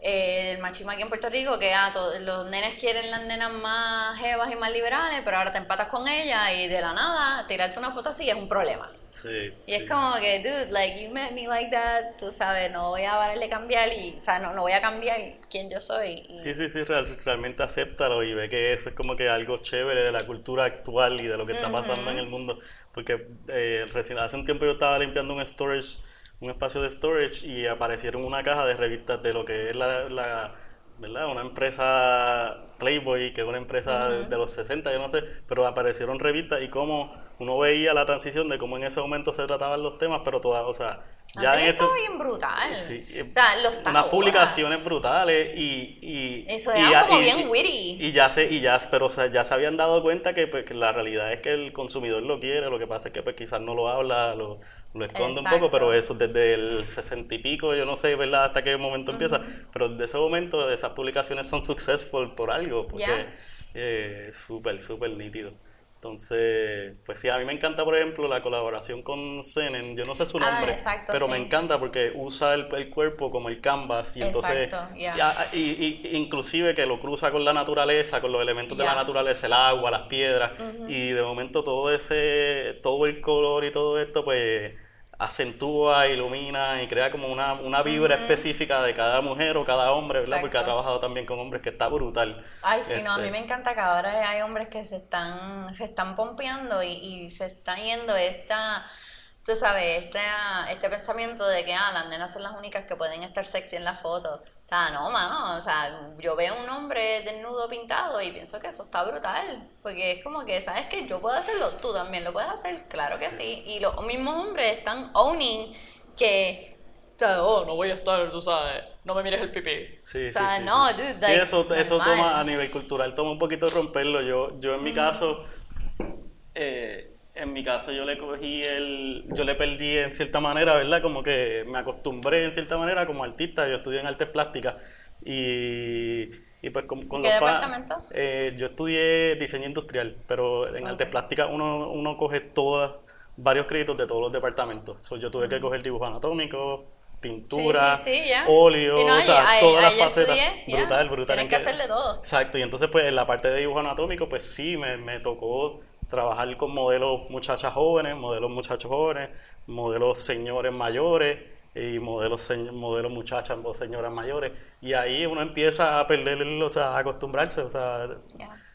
eh, el machismo aquí en Puerto Rico, que ah, to- los nenes quieren las nenas más jevas y más liberales, pero ahora te empatas con ella y de la nada tirarte una foto así es un problema. Sí. Y sí. es como que, dude, like, you met me like that, tú sabes, no voy a valerle cambiar y, o sea, no, no voy a cambiar quién yo soy. Y, Sí, sí, sí, real- realmente acéptalo y ve que eso es como que algo chévere de la cultura actual y de lo que está pasando en el mundo. Porque eh, recién hace un tiempo yo estaba limpiando un storage, un espacio de storage y aparecieron una caja de revistas de lo que es la, la- ¿verdad? Una empresa Playboy, que es una empresa de los 60, yo no sé, pero aparecieron revistas y cómo uno veía la transición de cómo en ese momento se trataban los temas, pero todas, o sea, ya Antes en estaba bien brutal. Sí, eh, o sea, los unas publicaciones brutales y, y Eso y era ya- como y- bien y- witty. y ya se y ya pero o sea, ya se habían dado cuenta que, pues, que la realidad es que el consumidor lo quiere lo que pasa es que pues quizás no lo habla lo, lo esconde un poco pero eso desde el sesenta y pico yo no sé verdad hasta qué momento empieza. Pero desde ese momento esas publicaciones son successful por algo porque Ya. eh, súper súper nítido entonces, pues sí, a mí me encanta, por ejemplo, la colaboración con Senen. Yo no sé su Ah, nombre, exacto, pero me encanta porque usa el, el cuerpo como el canvas y entonces, Exacto, ya. ya, y, y- inclusive que lo cruza con la naturaleza, con los elementos de la naturaleza, el agua, las piedras, y de momento todo ese, todo el color y todo esto, pues acentúa, ilumina y crea como una, una vibra específica de cada mujer o cada hombre, ¿verdad? Porque ha trabajado también con hombres que está brutal. Ay, sí, no, a mí Este, me encanta que ahora hay hombres que se están, se están pompeando y, y se está yendo esta, tú sabes, este, este pensamiento de que ah, las nenas son las únicas que pueden estar sexy en la foto. O sea, no, mano, o sea, yo veo un hombre desnudo pintado y pienso que eso está brutal, porque es como que, ¿sabes qué? Yo puedo hacerlo, tú también lo puedes hacer, claro que sí, y los mismos hombres están owning que, o sea, oh, no voy a estar, tú sabes, no me mires el pipí. Sí, O sea, sí, sí, no, sí. dude, Sí, like, eso, eso normal. toma a nivel cultural, toma un poquito romperlo. Yo, yo en mi caso, eh, en mi caso yo le cogí el, yo le perdí en cierta manera, ¿verdad? Como que me acostumbré en cierta manera como artista, yo estudié en artes plásticas y, y pues con, con ¿Qué los pa- departamento? eh, yo estudié diseño industrial, pero en artes plásticas uno, uno coge todas, varios créditos de todos los departamentos. So, yo tuve que coger dibujo anatómico, pintura, Sí, sí, sí, ya. óleo, Sí, no, o sea, ahí- todas ahí las facetas. estudié, ya. brutal, brutal. Tienen en que hacerle todo. Exacto, y entonces pues en la parte de dibujo anatómico pues sí, me, me tocó trabajar con modelos muchachas jóvenes, modelos muchachos jóvenes, modelos señores mayores y modelos modelos muchachas o señoras mayores y ahí uno empieza a perder, o sea, a acostumbrarse, o sea,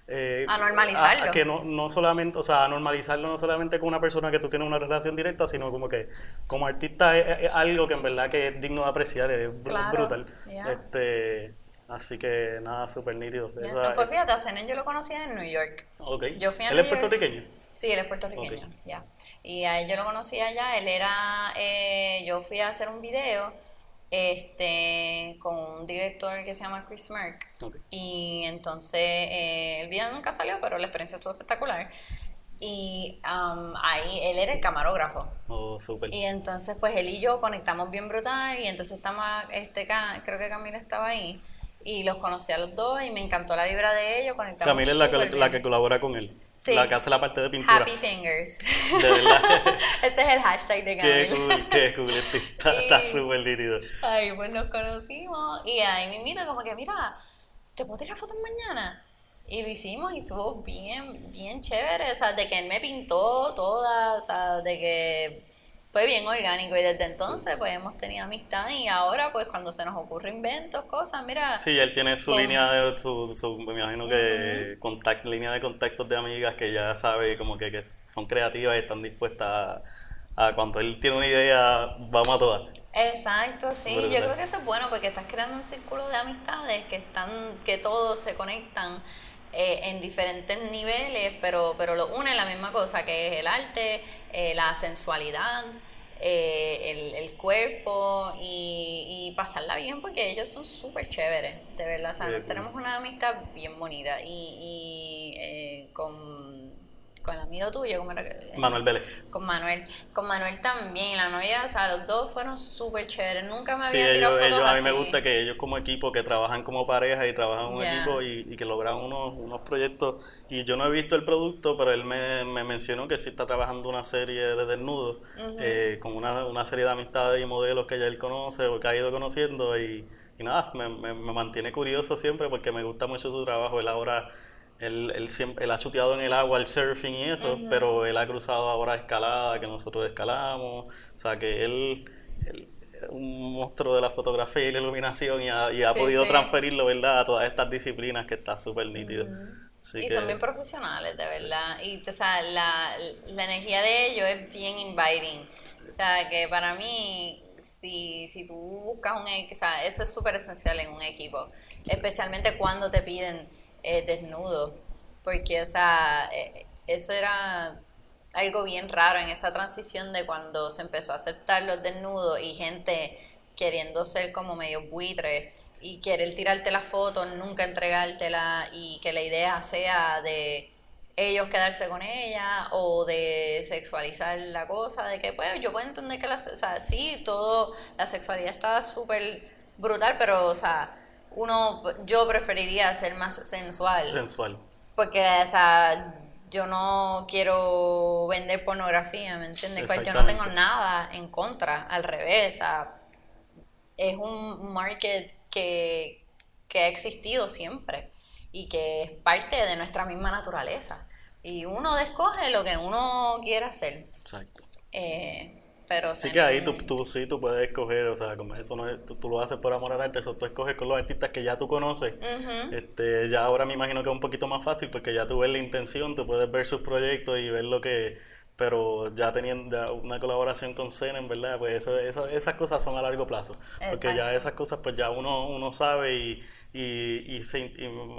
eh, A normalizarlo. a- a que no, no solamente, o sea, a normalizarlo no solamente con una persona que tú tienes una relación directa, sino como que como artista es, es algo que en verdad que es digno de apreciar, es Claro, brutal. Este, así que nada, súper nítido. Esa- pues es- fíjate, a Zenén yo lo conocía en New York. ok. yo fui a ¿Él New es York. puertorriqueño? Sí, él es puertorriqueño, ya. Y a él yo lo conocí allá, él era, eh, yo fui a hacer un video este, con un director que se llama Chris Merck. Ok. Y entonces eh, el video nunca salió, pero la experiencia estuvo espectacular. Y um, ahí él era el camarógrafo. Oh, súper. Y entonces, pues él y yo conectamos bien brutal. Y entonces estamos, este, creo que Camila estaba ahí. Y los conocí a los dos y me encantó la vibra de ellos. Camila es la que, la colabora con él. Sí. La que hace la parte de pintura. Happy Fingers. De verdad. Ese es el hashtag de qué Camila. cool, qué cool. este Está súper nítido. Ay, pues nos conocimos. Y ahí me mira como que, mira, ¿te puedo tirar fotos mañana? Y lo hicimos y estuvo bien, bien chévere. O sea, de que él me pintó toda, o sea, de que fue bien orgánico. Y desde entonces, pues hemos tenido amistad. Y ahora, pues cuando se nos ocurre inventos, cosas, mira. Sí, él tiene su Con- línea de, su, su- me imagino que contact, línea de contactos de amigas que ya sabe como que, que son creativas y están dispuestas a, a cuando él tiene una idea, vamos a todas. Exacto, sí. Yo creo que eso es bueno porque estás creando un círculo de amistades que están, que todos se conectan eh, en diferentes niveles, pero, pero lo une la misma cosa, que es el arte, eh, la sensualidad, eh, el, el cuerpo y, y pasarla bien porque ellos son súper chéveres, de verdad. O sea, Bien, tenemos una amistad bien bonita y, y eh, con, con el amigo tuyo, ¿cómo era que- Manuel Vélez. con Manuel, con Manuel también, la novia, o sea, los dos fueron súper chéveres, nunca me Sí, había tirado ellos, fotos ellos- a mí me gusta que ellos como equipo, que trabajan como pareja y trabajan en un equipo y, y que logran unos, unos proyectos. Y yo no he visto el producto, pero él me, me mencionó que sí está trabajando una serie de desnudos eh, con una, una serie de amistades y modelos que ya él conoce o que ha ido conociendo y, y nada, me, me, me mantiene curioso siempre porque me gusta mucho su trabajo. Él ahora él, él, siempre, él ha chuteado en el agua el surfing y eso, pero él ha cruzado ahora escalada que nosotros escalamos. O sea que él, él es un monstruo de la fotografía y la iluminación y ha, y ha podido transferirlo, ¿verdad?, a todas estas disciplinas que está súper nítido. y son bien profesionales, de verdad. Y o sea, la, la energía de ellos es bien inviting. O sea, que para mí, si, si tú buscas un equipo, o sea, eso es súper esencial en un equipo, especialmente cuando te piden eh, desnudo, porque, o sea, eh, eso era algo bien raro en esa transición de cuando se empezó a aceptar los desnudos y gente queriendo ser como medio buitre y querer tirarte la foto, nunca entregártela y que la idea sea de ellos quedarse con ella o de sexualizar la cosa, de que pues yo puedo entender que la, o sea, sí, todo, la sexualidad está súper brutal, pero o sea, uno, yo preferiría ser más sensual. Sensual. Porque, o sea, yo no quiero vender pornografía, ¿me entiendes? Pues yo no tengo nada en contra, al revés, o sea, es un market que, que ha existido siempre y que es parte de nuestra misma naturaleza. Y uno descoge lo que uno quiera hacer. Exacto. Eh, pero sí que ahí tú, tú, sí tú puedes escoger, o sea, como eso no es, tú, lo haces por amor al arte, eso tú escoges con los artistas que ya tú conoces. este, ya ahora me imagino que es un poquito más fácil porque ya tú ves la intención, tú puedes ver sus proyectos y ver lo que, pero ya teniendo una colaboración con en ¿verdad? Pues eso, esas cosas son a largo plazo, porque ya esas cosas pues ya uno, uno sabe y, y,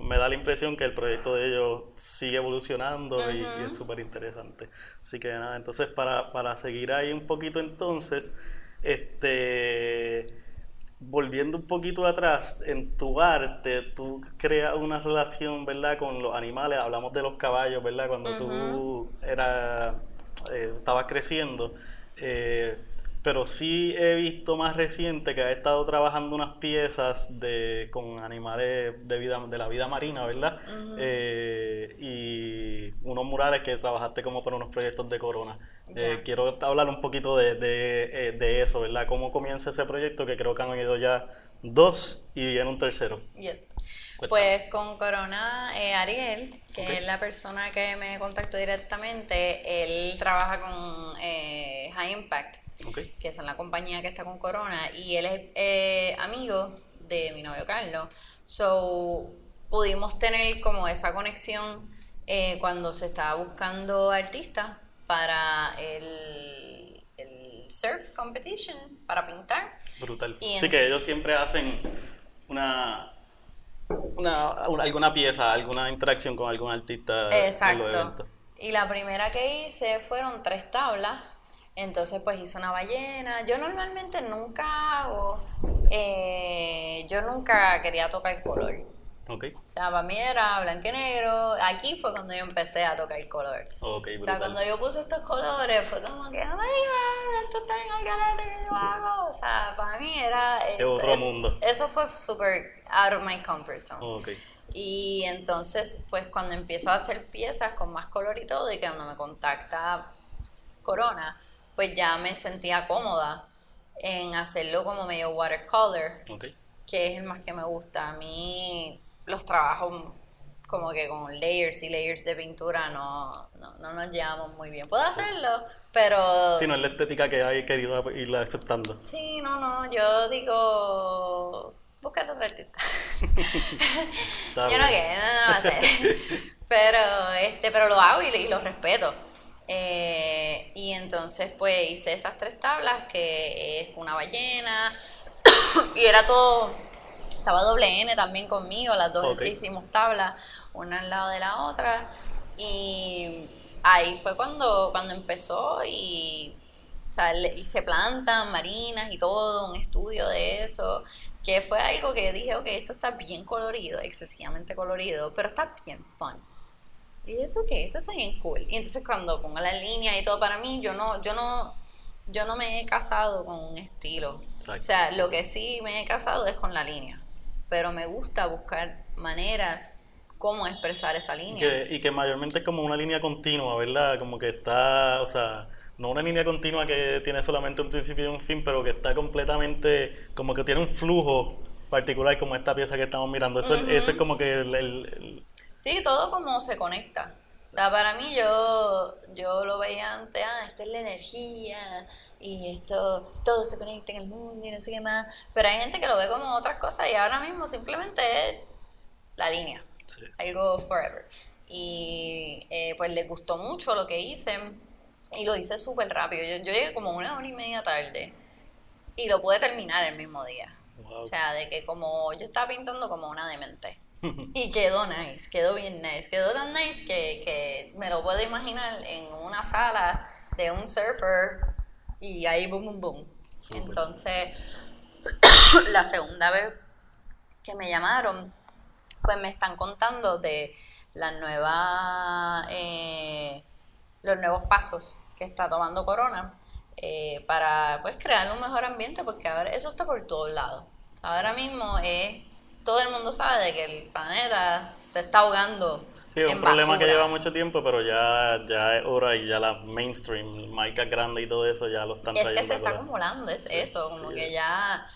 me da la impresión que el proyecto de ellos sigue evolucionando y, es súper interesante. Así que nada, entonces para, para seguir ahí un poquito entonces, este volviendo un poquito atrás, en tu arte, tú creas una relación, ¿verdad?, con los animales. Hablamos de los caballos, ¿verdad? Cuando tú eras eh, estaba creciendo. Eh, pero sí he visto más reciente que ha estado trabajando unas piezas de, con animales de, vida, de la vida marina, ¿verdad? Eh, y unos murales que trabajaste como para unos proyectos de Corona. quiero hablar un poquito de, de, eso, ¿verdad? ¿Cómo comienza ese proyecto? Que creo que han ido ya dos y viene un tercero. Pues con Corona, eh, Ariel, que es la persona que me contactó directamente, él trabaja con eh, High Impact, que es la compañía que está con Corona, y él es eh, amigo de mi novio Carlos. So, pudimos tener como esa conexión cuando se estaba buscando artistas para el, el surf competition, para pintar. Brutal. sí, que ellos siempre hacen una una, alguna pieza, alguna interacción con algún artista Exacto. en Y la primera que hice fueron tres tablas. Entonces, pues hice una ballena. Yo normalmente nunca hago. Eh, yo nunca quería tocar color. Okay. O sea, para mí era blanco y negro. Aquí fue cuando yo empecé a tocar el color. Okay, o sea, cuando yo puse estos colores, fue como que, God, esto está en el garete que yo hago. O sea, para mí era. Es otro mundo. Eso fue súper out of my comfort zone. Okay. Y entonces, pues cuando empiezo a hacer piezas con más color y todo, y que me contacta Corona, pues ya me sentía cómoda en hacerlo como medio watercolor, okay. que es el más que me gusta. A mí los trabajos como que con layers y layers de pintura no, no, nos llevamos muy bien. Puedo hacerlo, pero... Sí, no es la estética que hay querido irla aceptando. Sí, no, no, yo digo, búscate otro artista. yo no quiero, no, no, hacer. pero, este, pero lo hago y, lo respeto. Eh, y entonces pues hice esas tres tablas, que es una ballena, y era todo estaba doble N también conmigo, las dos hicimos tablas, una al lado de la otra. Y ahí fue cuando, cuando empezó y, o sea, hice plantas marinas y todo, un estudio de eso, que fue algo que dije, ok, esto está bien colorido, excesivamente colorido, pero está bien fun. Y esto qué, esto está bien cool. Y entonces cuando pongo la línea y todo para mí, yo no, yo no, yo no me he casado con un estilo. O sea, lo que sí me he casado es con la línea pero me gusta buscar maneras cómo expresar esa línea. y que mayormente es como una línea continua, ¿verdad? Como que está, o sea, no una línea continua que tiene solamente un principio y un fin, pero que está completamente, como que tiene un flujo particular como esta pieza que estamos mirando. Eso, eso es como que el, Sí, todo como se conecta. O sea, para mí yo, yo lo veía antes, ah, esta es la energía y esto, todo se conecta en el mundo y no sé qué más. Pero hay gente que lo ve como otras cosas y ahora mismo simplemente es la línea. Algo forever. Y eh, pues les gustó mucho lo que hice y lo hice súper rápido. Yo, yo, llegué como una hora y media tarde y lo pude terminar el mismo día. O sea, de que como yo estaba pintando como una demente. y quedó nice, quedó bien nice. Quedó tan nice que, que me lo puedo imaginar en una sala de un surfer y ahí boom, boom, boom. Entonces, la segunda vez que me llamaron, pues me están contando de la nueva, eh, los nuevos pasos que está tomando Corona eh, para pues crear un mejor ambiente, porque ahora eso está por todos lados. Ahora mismo es, todo el mundo sabe de que el planeta se está ahogando. Sí, es un problema que lleva mucho tiempo, pero ya, ya es hora y ya la mainstream, marcas grandes y todo eso ya lo están trayendo. Es que se está acumulando, es eso, como que ya,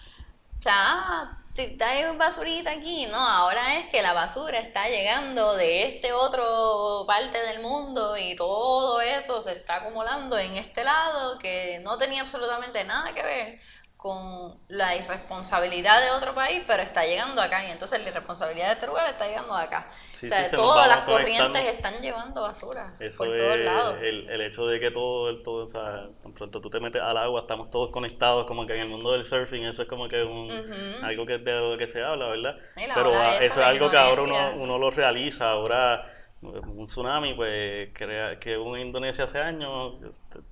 o sea, hay basurita aquí, no, ahora es que la basura está llegando de este otro parte del mundo y todo eso se está acumulando en este lado que no tenía absolutamente nada que ver con la irresponsabilidad de otro país, pero está llegando acá y entonces la irresponsabilidad de este lugar está llegando acá. o sea, todas las corrientes están llevando basura por todos lados. El, el, hecho de que todo, el, todo, o sea, tan pronto tú te metes al agua, estamos todos conectados, como que en el mundo del surfing eso es como que un, algo que de lo que se habla, ¿verdad? pero eso es algo que ahora uno, uno lo realiza, ahora un tsunami, pues crea, que en Indonesia hace años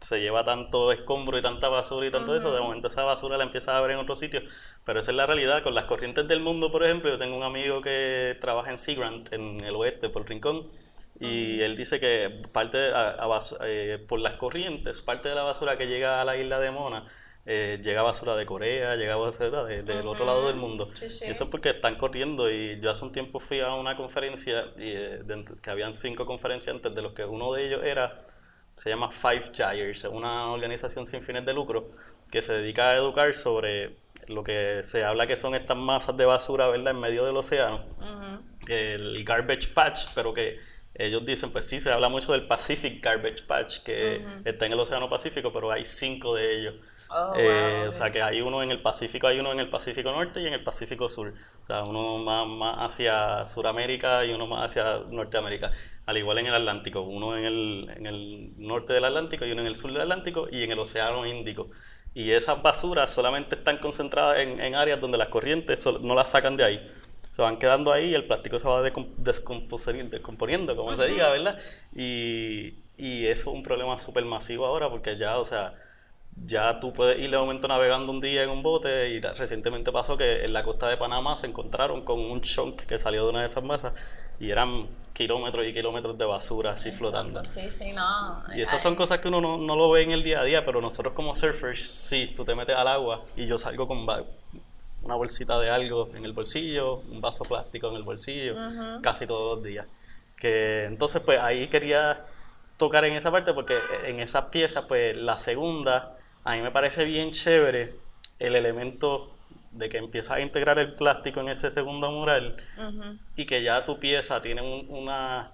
se lleva tanto escombro y tanta basura y tanto eso, de momento esa basura la empieza a ver en otros sitios, pero esa es la realidad, con las corrientes del mundo, por ejemplo, yo tengo un amigo que trabaja en Seagrant, en el oeste, por Rincón, y él dice que parte eh, por las corrientes, parte de la basura que llega a la isla de Mona, eh, llega basura de Corea, llega basura de, del otro lado del mundo. Y eso es porque están corriendo. Y yo hace un tiempo fui a una conferencia y, eh, que habían cinco conferenciantes, de los que uno de ellos era, se llama Five Gyres, una organización sin fines de lucro que se dedica a educar sobre lo que se habla que son estas masas de basura, ¿verdad?, en medio del océano. El garbage patch, pero que ellos dicen, pues sí, se habla mucho del Pacific Garbage Patch, que está en el Océano Pacífico, pero hay cinco de ellos Oh, eh, o sea que hay uno en el Pacífico, hay uno en el Pacífico Norte y en el Pacífico Sur. O sea, uno más, más hacia Suramérica y uno más hacia Norteamérica. Al igual en el Atlántico, uno en el, en el norte del Atlántico y uno en el sur del Atlántico y en el Océano Índico. Y esas basuras solamente están concentradas en, en áreas donde las corrientes no las sacan de ahí. Se van quedando ahí y el plástico se va descomponiendo, como se diga, ¿verdad? Y, y eso es un problema súper masivo ahora porque ya, o sea, ya tú puedes ir de momento navegando un día en un bote y recientemente pasó que en la costa de Panamá se encontraron con un chunk que salió de una de esas masas y eran kilómetros y kilómetros de basura así flotando. Sí, sí, no. Y esas son cosas que uno no, no, lo ve en el día a día, pero nosotros como surfers, sí, tú te metes al agua y yo salgo con una bolsita de algo en el bolsillo, un vaso plástico en el bolsillo, casi todos los días. Que entonces pues ahí quería tocar en esa parte porque en esas piezas pues la segunda a mí me parece bien chévere el elemento de que empiezas a integrar el plástico en ese segundo mural y que ya tu pieza tiene una,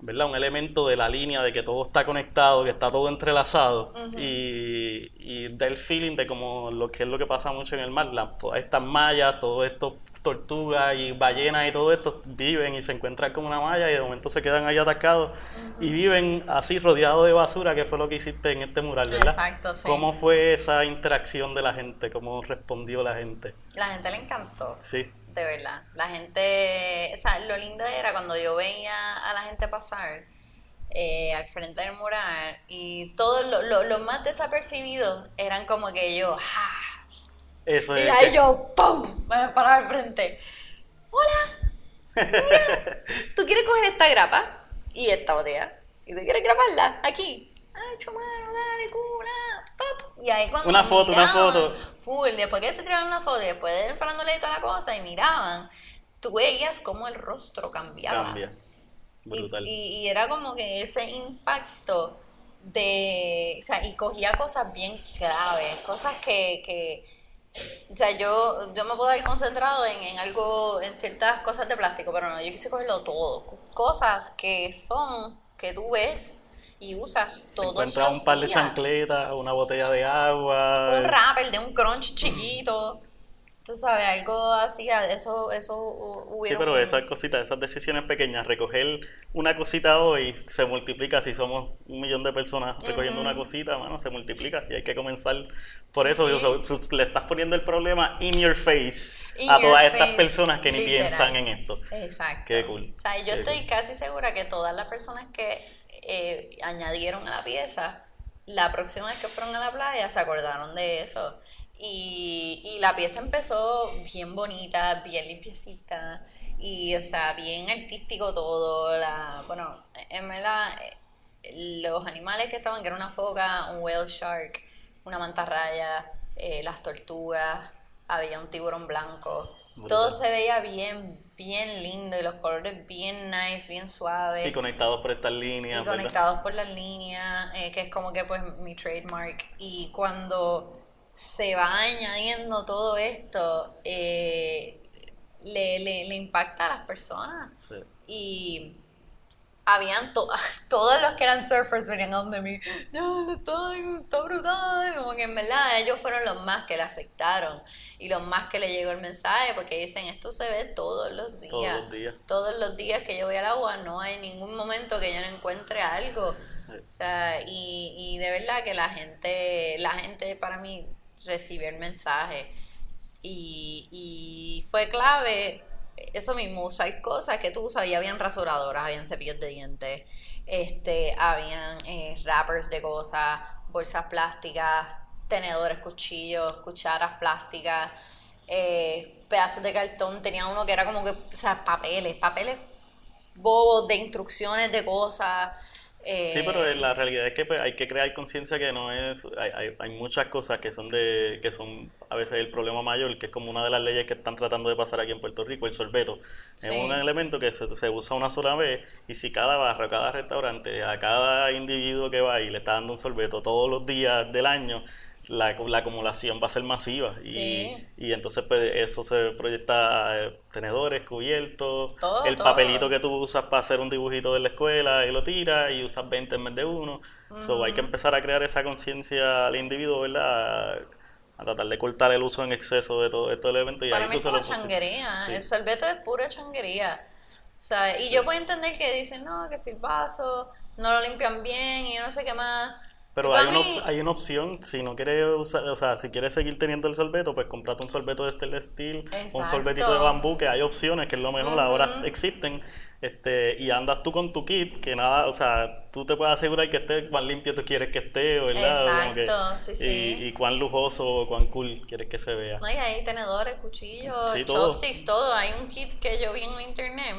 ¿verdad? Un elemento de la línea de que todo está conectado, que está todo entrelazado y, y da el feeling de como lo que es lo que pasa mucho en el mar, todas estas mallas, todos estos tortugas y ballenas y todo esto viven y se encuentran con una malla y de momento se quedan ahí atacados y viven así rodeados de basura, que fue lo que hiciste en este mural, ¿verdad? Exacto, sí. ¿Cómo fue esa interacción de la gente? ¿Cómo respondió la gente? La gente le encantó. Sí. De verdad. La gente, o sea, lo lindo era cuando yo veía a la gente pasar eh, al frente del mural y todos los lo, lo más desapercibidos eran como que yo, ¡ja! Eso y ahí yo, ¡pum! Me paraba al frente. ¡Hola! Mira, ¿tú quieres coger esta grapa y esta botella? ¿Y tú quieres graparla aquí? ¡Ay, chumano, dale, cula! ¡Pop! Y ahí cuando Una foto, una foto. Full, después que se tiraron una foto y después del farándole y toda la cosa y miraban, tú veías cómo el rostro cambiaba. Cambia. Brutal. Y, y, era como que ese impacto de. O sea, y cogía cosas bien claves, cosas que, que O sea, yo, yo me puedo haber concentrado en, en algo, en ciertas cosas de plástico, pero no, yo quise cogerlo todo. Cosas que son, que tú ves y usas todos Encuentras los un par de días. chancletas, una botella de agua. Un rapper de un crunch chiquito. Tú sabes, algo así, eso, eso hu- Sí, pero esas cositas, esas decisiones pequeñas, recoger una cosita hoy se multiplica. Si somos un millón de personas recogiendo una cosita, mano, se multiplica y hay que comenzar. Por Sí, eso sí. le estás poniendo el problema in your face In a your todas estas personas que ni literal. piensan en esto. Exacto. Qué cool. O sea, yo Qué estoy cool. casi segura que todas las personas que eh, añadieron a la pieza, la próxima vez que fueron a la playa se acordaron de eso. Y, y la pieza empezó bien bonita, bien limpiecita, y o sea, bien artístico todo. La, bueno, en verdad, eh, los animales que estaban, que era una foca, un whale shark, una mantarraya, eh, las tortugas, había un tiburón blanco. Brutal. Todo se veía bien, bien lindo y los colores bien nice, bien suaves. Y conectados por estas líneas, Y ¿verdad? conectados por las líneas, eh, que es como que pues mi trademark. Y cuando se va añadiendo todo esto, eh, le, le, le impacta a las personas. Sí. Y habían to- todos los que eran surfers venían a donde mí, no, está, está brutal, como que en verdad ellos fueron los más que le afectaron y los más que le llegó el mensaje porque dicen esto se ve todos los días, Todos los días. todos los días que yo voy al agua no hay ningún momento que yo no encuentre algo, Sí. o sea, y, y de verdad que la gente, la gente para mí recibió el mensaje. Y, y fue clave eso mismo, usar cosas que tú usas y habían rasuradoras, habían cepillos de dientes, este, habían eh, wrappers de cosas, bolsas plásticas, tenedores, cuchillos, cucharas plásticas, eh, pedazos de cartón, tenía uno que era como que, o sea, papeles, papeles bobos de instrucciones de cosas. Eh, Sí, pero la realidad es que pues, hay que crear conciencia que no es, hay, hay, hay muchas cosas que son de, que son a veces el problema mayor, que es como una de las leyes que están tratando de pasar aquí en Puerto Rico, el sorbeto. Sí. Es un elemento que se, se usa una sola vez y si cada barrio, cada restaurante, a cada individuo que va y le está dando un sorbeto todos los días del año, la, la acumulación va a ser masiva y, Sí. y entonces pues, eso se proyecta a eh, tenedores, cubiertos, Todo, el todo. papelito que tú usas para hacer un dibujito de la escuela y lo tiras y usas 20 en vez de uno. So, hay que empezar a crear esa conciencia al individuo, ¿verdad? A, a tratar de cortar el uso en exceso de todo estos elementos y Para ahí mí tú es se changuería. Sí. El sorbeto es pura changuería. ¿sabes? Y yo puedo entender que dicen, no, que si el vaso no lo limpian bien y yo no sé qué más. Pero hay una, mí- op- hay una opción, si no quieres usar, o sea, si quieres seguir teniendo el sorbeto, pues comprate un sorbeto de stainless steel, un sorbetito de bambú, que hay opciones, que es lo mejor, ahora Ujú. existen, este, y andas tú con tu kit, que nada, o sea, tú te puedes asegurar que esté cuán limpio tú quieres que esté, ¿verdad? Que- Exacto, sí, sí. Y, y cuán lujoso o cuán cool quieres que se vea. No, y hay tenedores, cuchillos, Sí, todo. chopsticks, todo. Hay un kit que yo vi en internet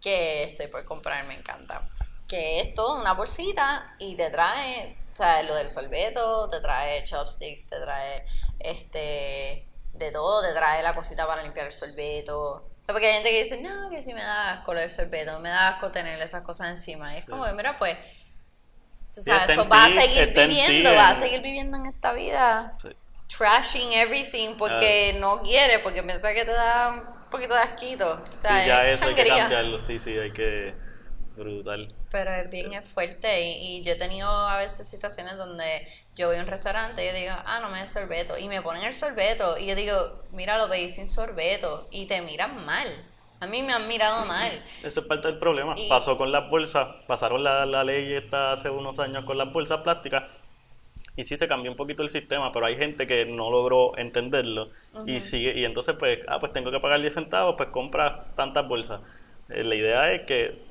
que estoy por comprar, me encanta. Que es todo una bolsita y te trae, o sea, lo del sorbeto, te trae chopsticks, te trae este de todo, te trae la cosita para limpiar el sorbeto. O sea, porque hay gente que dice, no, que si me da asco del sorbeto, me da asco tener esas cosas encima. Y es Sí. como mira, pues, está en eso vas a seguir viviendo, vas a seguir viviendo en esta vida Sí. trashing everything porque Ah. no quiere, porque piensa que te da un poquito de asquito. O Sí, sea, ya es eso hay que cambiarlo, sí, sí, hay que... Brutal. Pero es bien es fuerte y, y yo he tenido a veces situaciones donde yo voy a un restaurante y yo digo, ah, no me des sorbeto. Y me ponen el sorbeto y yo digo, mira, lo pedí sin sorbeto. Y te miran mal. A mí me han mirado mal. Eso es parte del problema. Y- Pasó con las bolsas, pasaron la, la ley esta hace unos años con las bolsas plásticas y sí se cambió un poquito el sistema, pero hay gente que no logró entenderlo y sigue y entonces pues, ah, pues tengo que pagar 10 centavos, pues compra tantas bolsas. Eh, la idea es que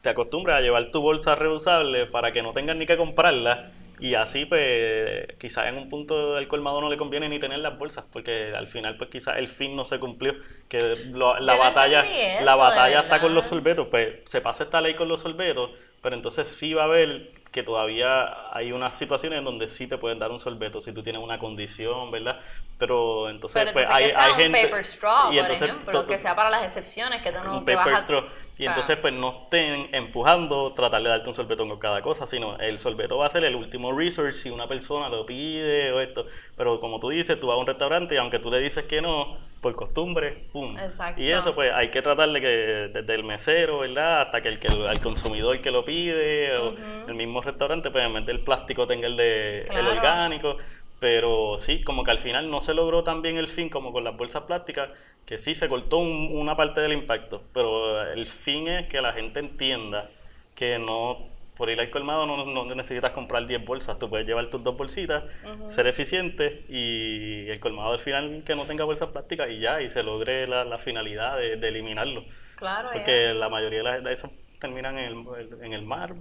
te acostumbres a llevar tu bolsa reusable para que no tengas ni que comprarla y así pues quizás en un punto del colmado no le conviene ni tener las bolsas porque al final pues quizás el fin no se cumplió que lo- la batalla eso, la batalla está con los sorbetos pues se pasa esta ley con los sorbetos pero entonces sí va a haber que todavía hay unas situaciones en donde sí te pueden dar un sorbeto si tú tienes una condición, ¿verdad? Pero entonces, Pero pues entonces hay, que sea hay un gente... paper straw, y por entonces ejemplo, que sea para las excepciones, que no un paper straw. Y entonces, pues no estén empujando tratar de darte un sorbetón con cada cosa, sino el sorbeto va a ser el último resource si una persona lo pide o esto. Pero como tú dices, tú vas a un restaurante y aunque tú le dices que no, por costumbre, pum. Exacto. Y eso, pues hay que tratar de que desde el mesero, ¿verdad? Hasta que el, que el consumidor que lo pide o el mismo restaurante, pues en vez del plástico tenga el de el orgánico. Pero sí, como que al final no se logró tan bien el fin como con las bolsas plásticas, que sí se cortó un- una parte del impacto, pero el fin es que la gente entienda que no, por ir al colmado no, no necesitas comprar 10 bolsas, tú puedes llevar tus dos bolsitas, ser eficiente y el colmado al final que no tenga bolsas plásticas y ya, y se logre la, la finalidad de, de eliminarlo. Claro, ya. Porque la mayoría de, las- de terminan en el, en el mar,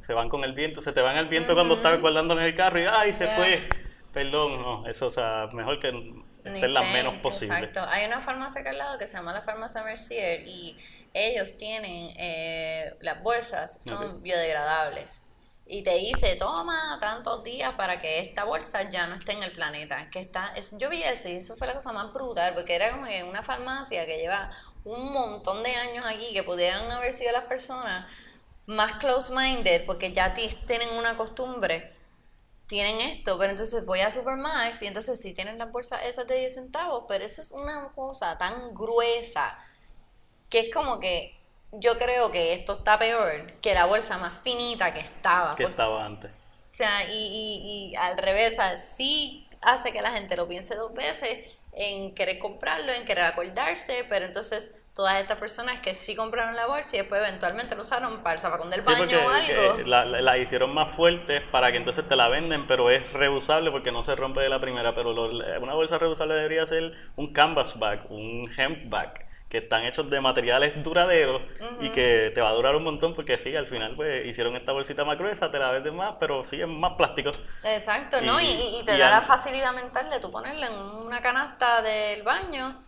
se van con el viento, se te van al viento cuando estás guardando en el carro y ¡ay, se Yeah. fue! Perdón, no, eso, o sea, mejor que estén las menos posible. Exacto. Hay una farmacia acá al lado que se llama la farmacia Mercier y ellos tienen, eh, las bolsas son biodegradables. Y te dice, toma tantos días para que esta bolsa ya no esté en el planeta. Que está, es, yo vi eso y eso fue la cosa más brutal, porque era como que una farmacia que lleva un montón de años aquí, que pudieran haber sido las personas más close-minded, porque ya ti- tienen una costumbre tienen esto, pero entonces voy a Supermax y entonces sí tienen las bolsas esas de 10 centavos, pero eso es una cosa tan gruesa que es como que yo creo que esto está peor que la bolsa más finita que estaba. que porque- estaba antes. o sea, y, y, y al revés, sí hace que la gente lo piense dos veces en querer comprarlo, en querer acordarse, pero entonces todas estas personas que sí compraron la bolsa y después eventualmente lo usaron para el zapacón del Sí, baño porque o algo. que la, la- la hicieron más fuerte para que entonces te la venden, pero es reusable porque no se rompe de la primera. Pero lo- una bolsa reusable debería ser un canvas bag, un hemp bag, que están hechos de materiales duraderos y que te va a durar un montón porque sí, al final pues hicieron esta bolsita más gruesa, te la venden más, pero sí es más plástico. Exacto, ¿no? Y, Y- te y da la facilidad mental de tú ponerla en una canasta del baño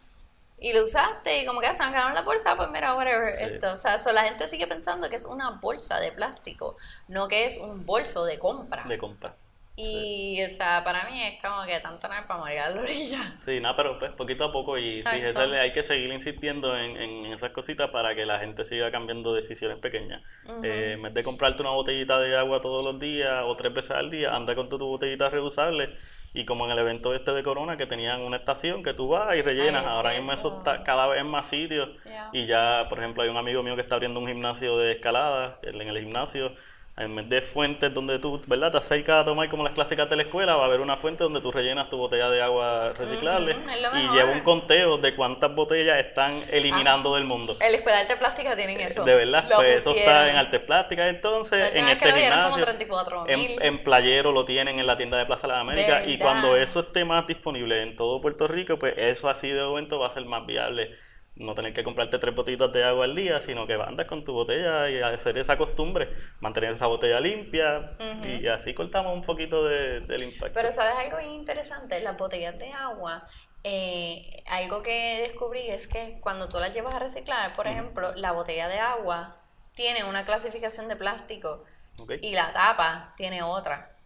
y lo usaste y como que "Ah, se me quedaron la bolsa, pues mira, whatever, Sí. esto. O sea, so, la gente sigue pensando que es una bolsa de plástico, no que es un bolso de compra. de compra. Y, o sea, para mí es como que tanto nada para morir a la orilla. Sí, nada, pero pues poquito a poco y sí, le- hay que seguir insistiendo en, en esas cositas para que la gente siga cambiando decisiones pequeñas. Eh, en vez de comprarte una botellita de agua todos los días o tres veces al día, anda con tu, tu botellita reusable y como en el evento este de Corona que tenían una estación que tú vas y rellenas, Ay, ahora sí, mismo eso eso. está cada vez en más sitios Yeah. y ya, por ejemplo, hay un amigo mío que está abriendo un gimnasio de escalada, en el gimnasio en vez de fuentes donde tú, ¿verdad? Te acercas a tomar como las clásicas de la escuela, va a haber una fuente donde tú rellenas tu botella de agua reciclable y lleva un conteo de cuántas botellas están eliminando del mundo. En la escuela de arte plástica tienen eso. De verdad, Lo pues eso está en artes plásticas entonces, en este gimnasio, 34.000. en, en Playero lo tienen en la tienda de Plaza de las Américas y cuando eso esté más disponible en todo Puerto Rico, pues eso así de momento va a ser más viable. No tener que comprarte tres botellitas de agua al día, sino que andas con tu botella y hacer esa costumbre, mantener esa botella limpia y así cortamos un poquito de- del impacto. Pero sabes algo interesante, las botellas de agua, eh, algo que descubrí es que cuando tú las llevas a reciclar, por ejemplo, la botella de agua tiene una clasificación de plástico ¿ok? y la tapa tiene otra.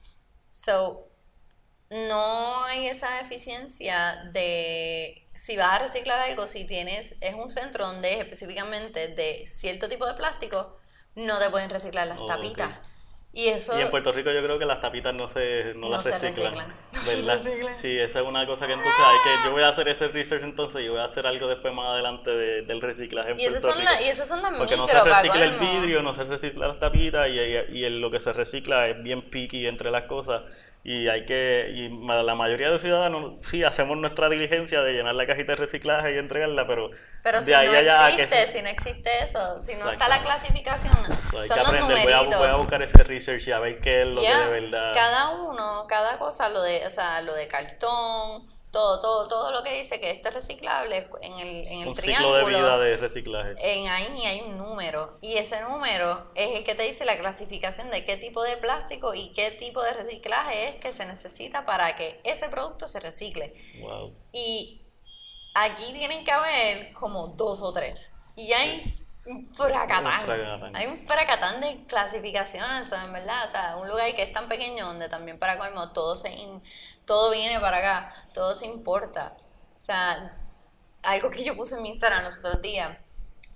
So, no hay esa eficiencia de si vas a reciclar algo, si tienes, es un centro donde es específicamente de cierto tipo de plástico, no te pueden reciclar las Oh, tapitas. ok. Y eso Y en Puerto Rico yo creo que las tapitas no se, no No las se reciclan. reciclan. No se ¿verdad? reciclan. Sí, esa es una cosa que entonces hay que, yo voy a hacer ese research entonces y voy a hacer algo después más adelante de- del reciclaje en Y Puerto Rico. la- y esas son las Porque micro, no se recicla el vidrio, no se recicla las tapitas y, y, y el- lo que se recicla es bien picky entre las cosas. Y hay que, y la mayoría de ciudadanos sí hacemos nuestra diligencia de llenar la cajita de reciclaje y entregarla, pero, Pero de si ahí no allá que existe, se- si no existe eso, si no está la clasificación, hay son que los aprender, voy a, numeritos. voy a buscar ese research y a ver qué es lo que de verdad... Cada uno, cada cosa, lo de, o sea, lo de cartón, todo, todo, todo lo que dice que esto es reciclable en el, en el un ciclo triángulo. de vida de reciclaje. En ahí hay un número y ese número es el que te dice la clasificación de qué tipo de plástico y qué tipo de reciclaje es que se necesita para que ese producto se recicle. Wow. Y aquí tienen que haber como dos o tres. Y hay un fracatán. Hay un fracatán de clasificaciones, ¿sabes? ¿verdad? O sea, un lugar que es tan pequeño donde también para colmo todo, se in- todo viene para acá, todo se importa. O sea, algo que yo puse en mi Instagram los otros días,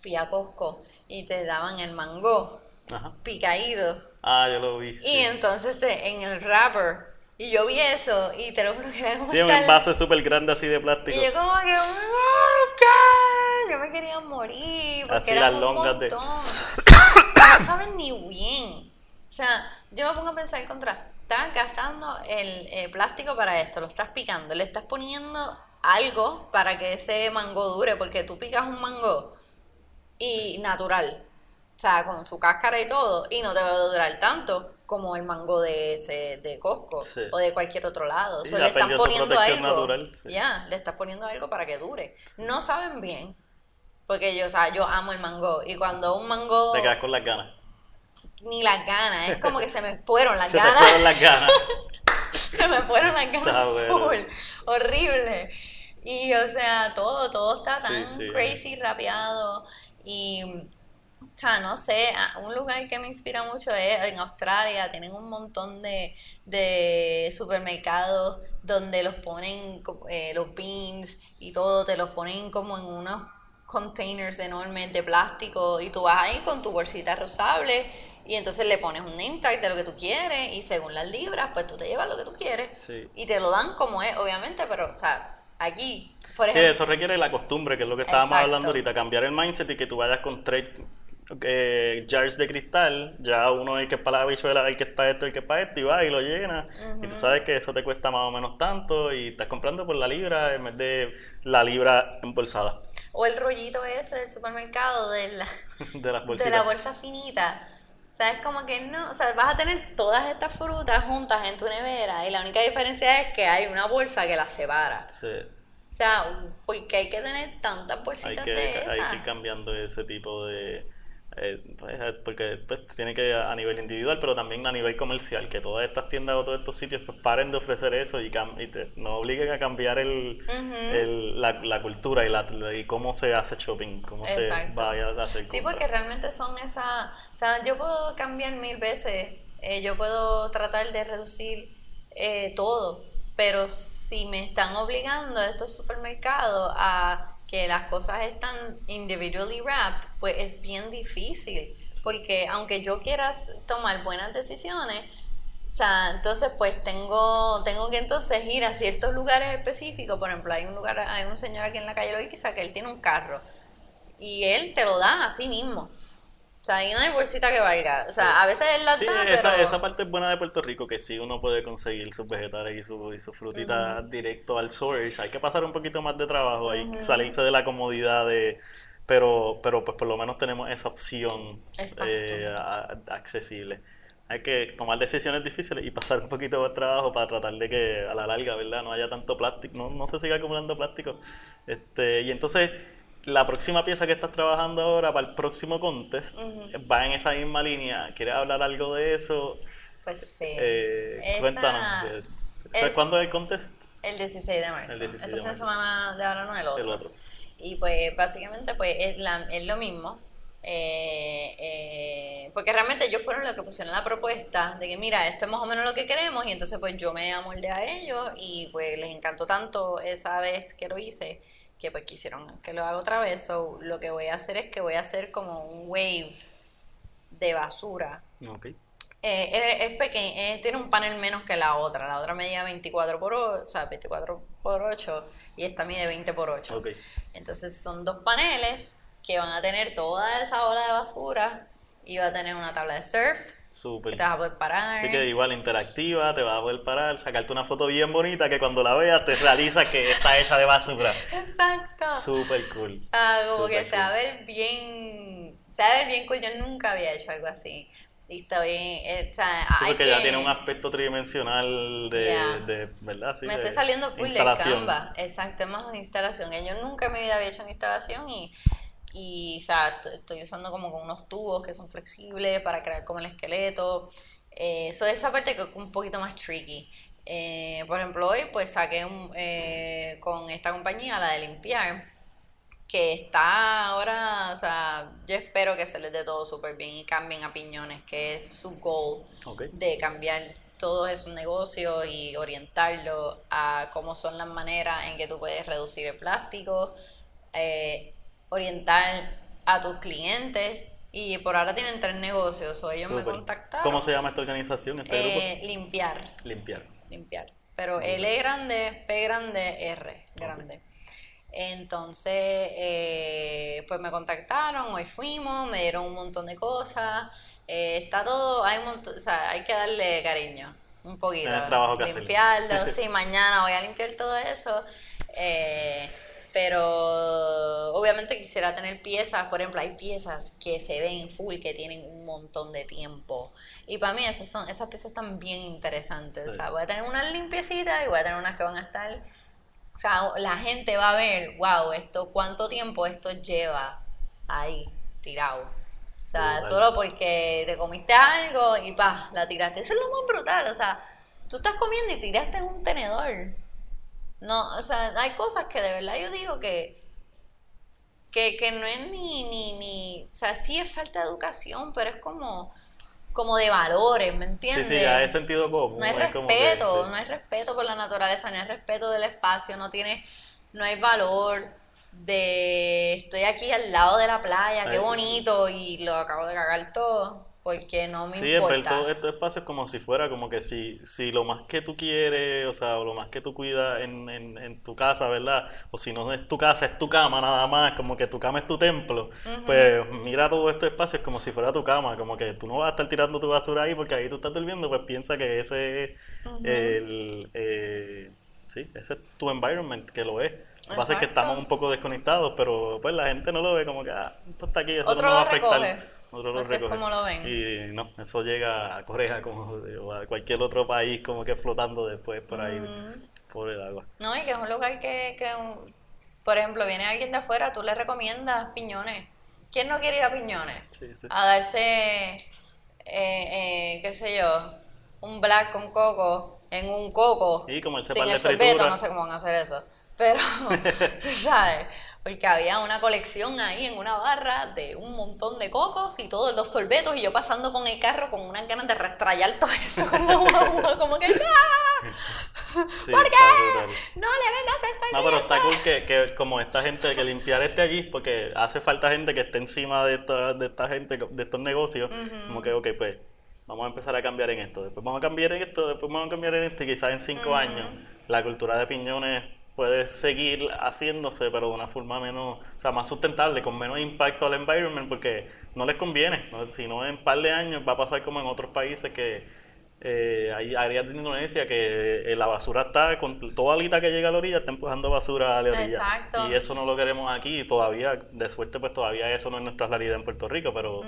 fui a Costco y te daban el mango Ajá. picadito. Ah, yo lo vi. Sí, Y entonces te, en el wrapper. Y yo vi eso y te lo juro que era como Sí, un envase súper grande así de plástico. Y yo como que, "Oh, God", yo me quería morir porque Así era las un longas de- montón. No saben ni bien. O sea, yo me pongo a pensar contra, estás gastando el eh, plástico para esto, lo estás picando, le estás poniendo algo para que ese mango dure, porque tú picas un mango y natural, o sea, con su cáscara y todo, y no te va a durar tanto como el mango de ese de Costco Sí. o de cualquier otro lado. Sí, So, ya le su poniendo algo. natural, sí. Ya, le estás poniendo algo para que dure. No saben bien. Porque yo, o sea, yo amo el mango. Y cuando un mango, Te quedas con las ganas. Ni las ganas, es como que se me fueron las Se ganas. fueron las ganas. Se me fueron las ganas. Está bueno. full. Horrible. Y o sea, todo, todo está tan sí. crazy, rapeado. Y, o sea, no sé, un lugar que me inspira mucho es en Australia. Tienen un montón de, de supermercados donde los ponen eh, los beans y todo, te los ponen como en unos containers enormes de plástico y tú vas ahí con tu bolsita reusable y entonces le pones un name tag de lo que tú quieres y según las libras pues tú te llevas lo que tú quieres Sí. y te lo dan como es obviamente pero o sea aquí por Sí, eso requiere la costumbre, que es lo que estábamos Exacto. hablando ahorita, cambiar el mindset y que tú vayas con tres eh, jars de cristal, ya uno el que es para la bichuela, el que es para esto, el que es para esto, y va y lo llena. Y tú sabes que eso te cuesta más o menos tanto y estás comprando por la libra en vez de la libra embolsada o el rollito ese del supermercado de la, de las de bolsitas. la bolsa finita o sea, es como que no, o sea, vas a tener todas estas frutas juntas en tu nevera y la única diferencia es que hay una bolsa que las separa. Sí, O sea, porque hay que tener tantas hay bolsitas que, de hay esas. que ir cambiando ese tipo de... eh, pues, eh, porque pues, tiene que a nivel individual, pero también a nivel comercial, que todas estas tiendas o todos estos sitios pues, paren de ofrecer eso y, y te- no obliguen a cambiar el, el- la, la cultura y, la, y cómo se hace shopping, cómo se vaya a hacer Sí, porque realmente son esas, o sea, yo puedo cambiar mil veces, eh, yo puedo tratar de reducir eh, todo, pero si me están obligando a estos supermercados a que las cosas están individually wrapped, pues es bien difícil, porque aunque yo quiera tomar buenas decisiones, o sea, entonces pues tengo, tengo que entonces ir a ciertos lugares específicos, por ejemplo, hay un lugar, hay un señor aquí en la calle Loiquiza que él tiene un carro y él te lo da así mismo. O sea, ahí no hay bolsita que valga. O sea, a veces él la Sí, da, esa, pero... esa parte es buena de Puerto Rico, que sí uno puede conseguir sus vegetales y, su, y sus frutitas directo al source. Hay que pasar un poquito más de trabajo, hay que salirse de la comodidad de... Pero, pero pues por lo menos tenemos esa opción eh, a- accesible. Hay que tomar decisiones difíciles y pasar un poquito más de trabajo para tratar de que a la larga, ¿verdad? No haya tanto plástico, no, no se siga acumulando plástico. Este, y entonces, la próxima pieza que estás trabajando ahora para el próximo contest va en esa misma línea. ¿Quieres hablar algo de eso? Pues sí. Eh, cuéntanos. ¿sabes es- ¿Cuándo es el contest? El 16 de marzo. El 16 Este de fin de marzo. semana de ahora no el otro. El otro. Y pues básicamente pues es, la- es lo mismo. Eh, eh, porque realmente ellos fueron los que pusieron la propuesta de que mira, esto es más o menos lo que queremos y entonces pues yo me amoldé a ellos y pues les encantó tanto esa vez que lo hice que pues quisieron que lo haga otra vez. So, lo que voy a hacer es que voy a hacer como un wave de basura Ok. eh, es, es pequeño, tiene un panel menos que la otra. La otra medía 24 por 8, o sea, 24 por 8 y esta mide 20 por 8. Ok. Entonces son dos paneles que van a tener toda esa ola de basura y va a tener una tabla de surf Súper. te vas a poder parar. Así que igual interactiva, te vas a poder parar, sacarte una foto bien bonita que cuando la veas te realiza que está hecha de basura. Exacto. Súper cool. O sea, como que Súper se va a cool. ver bien, se va a ver bien cool. Yo nunca había hecho algo así. Y está bien, eh, o sea, Sí, porque que- ya tiene un aspecto tridimensional de, Yeah. de ¿verdad? Sí, me estoy saliendo full de. Canva. Exacto, más una instalación. Yo nunca en mi vida había hecho una instalación y, y o sea, estoy usando como con unos tubos que son flexibles para crear como el esqueleto. Eh, Eso esa parte que es un poquito más tricky. Eh, por ejemplo, hoy pues saqué un, eh, con esta compañía, la de limpiar, que está ahora, o sea, yo espero que se les dé todo súper bien y cambien a piñones, que es su goal Ok. de cambiar todos esos negocios y orientarlo a cómo son las maneras en que tú puedes reducir el plástico, eh, orientar a tus clientes y por ahora tienen tres negocios o ellos me contactaron. ¿Cómo se llama esta organización, este Eh, limpiar, grupo? Limpiar. limpiar. Pero L grande, P grande, R grande. Entonces, eh, pues me contactaron, hoy fuimos, me dieron un montón de cosas. eh, está todo, hay un montón, o sea, hay que darle cariño, un poquito. Tienes trabajo que hacer. limpiarlo, sí, mañana voy a limpiar todo eso. eh, pero obviamente quisiera tener piezas, por ejemplo, hay piezas que se ven full, que tienen un montón de tiempo. Y para mí esas, son, esas piezas están bien interesantes. Sí. O sea, voy a tener unas limpiecitas y voy a tener unas que van a estar... O sea, la gente va a ver, wow, esto, cuánto tiempo esto lleva ahí tirado. O sea, Brutal. solo porque te comiste algo y pa, la tiraste. Eso es lo más brutal. O sea, tú estás comiendo y tiraste un tenedor. No, o sea, hay cosas que de verdad yo digo que, que, que no es ni, ni, ni, o sea, sí es falta de educación, pero es como, como de valores, ¿me Sí, entiendes? sí, ya es sentido común. No hay es como que, respeto, sí. no hay respeto por la naturaleza, no hay respeto del espacio, no tiene, no hay valor de estoy aquí al lado de la playa, qué bonito, y lo acabo de cagar todo, porque no me Sí, importa. todo estos espacios como si fuera como que si, si lo más que tú quieres, o sea, o lo más que tú cuidas en, en, en tu casa, ¿verdad? O si no es tu casa, es tu cama nada más, como que tu cama es tu templo, pues mira todo estos espacios como si fuera tu cama, como que tú no vas a estar tirando tu basura ahí porque ahí tú estás durmiendo, pues piensa que ese es el, eh, sí, ese es tu environment, que lo es. Lo que pasa es que estamos un poco desconectados, pero pues la gente no lo ve como que, ah, esto está aquí, eso Otro no va a afectar. recoge. Otro lo Así es recoge. como lo ven. Y no, eso llega a Corea como, o a cualquier otro país como que flotando después por ahí, por el agua. No, y que es un lugar que, que un- por ejemplo, viene alguien de afuera, tú le recomiendas piñones. ¿Quién no quiere ir a piñones? Sí, sí. A darse, eh, eh, qué sé yo, un black con coco en un coco. Y como el sin cepal de el sorbeto, no sé cómo van a hacer eso. Pero, tú sabes, porque había una colección ahí en una barra de un montón de cocos y todos los sorbetos y yo pasando con el carro con unas ganas de restrayar todo eso con la guagua, como que ¡ah! Sí, ¿Por qué? No le vendas esto No, pero está cliente". cool que, que como esta gente que limpiar esté allí, porque hace falta gente que esté encima de esta, de esta gente, de estos negocios, como que, ok, pues vamos a empezar a cambiar en esto, después vamos a cambiar en esto, después vamos a cambiar en esto, y quizás en cinco años la cultura de piñones puede seguir haciéndose, pero de una forma menos, o sea, más sustentable, con menos impacto al environment, porque no les conviene, ¿no? si no en un par de años va a pasar como en otros países que eh, hay áreas de Indonesia que eh, la basura está, con toda alita que llega a la orilla, está empujando basura a la orilla. Exacto. Y eso no lo queremos aquí, y todavía, de suerte, pues todavía eso no es nuestra realidad en Puerto Rico, pero.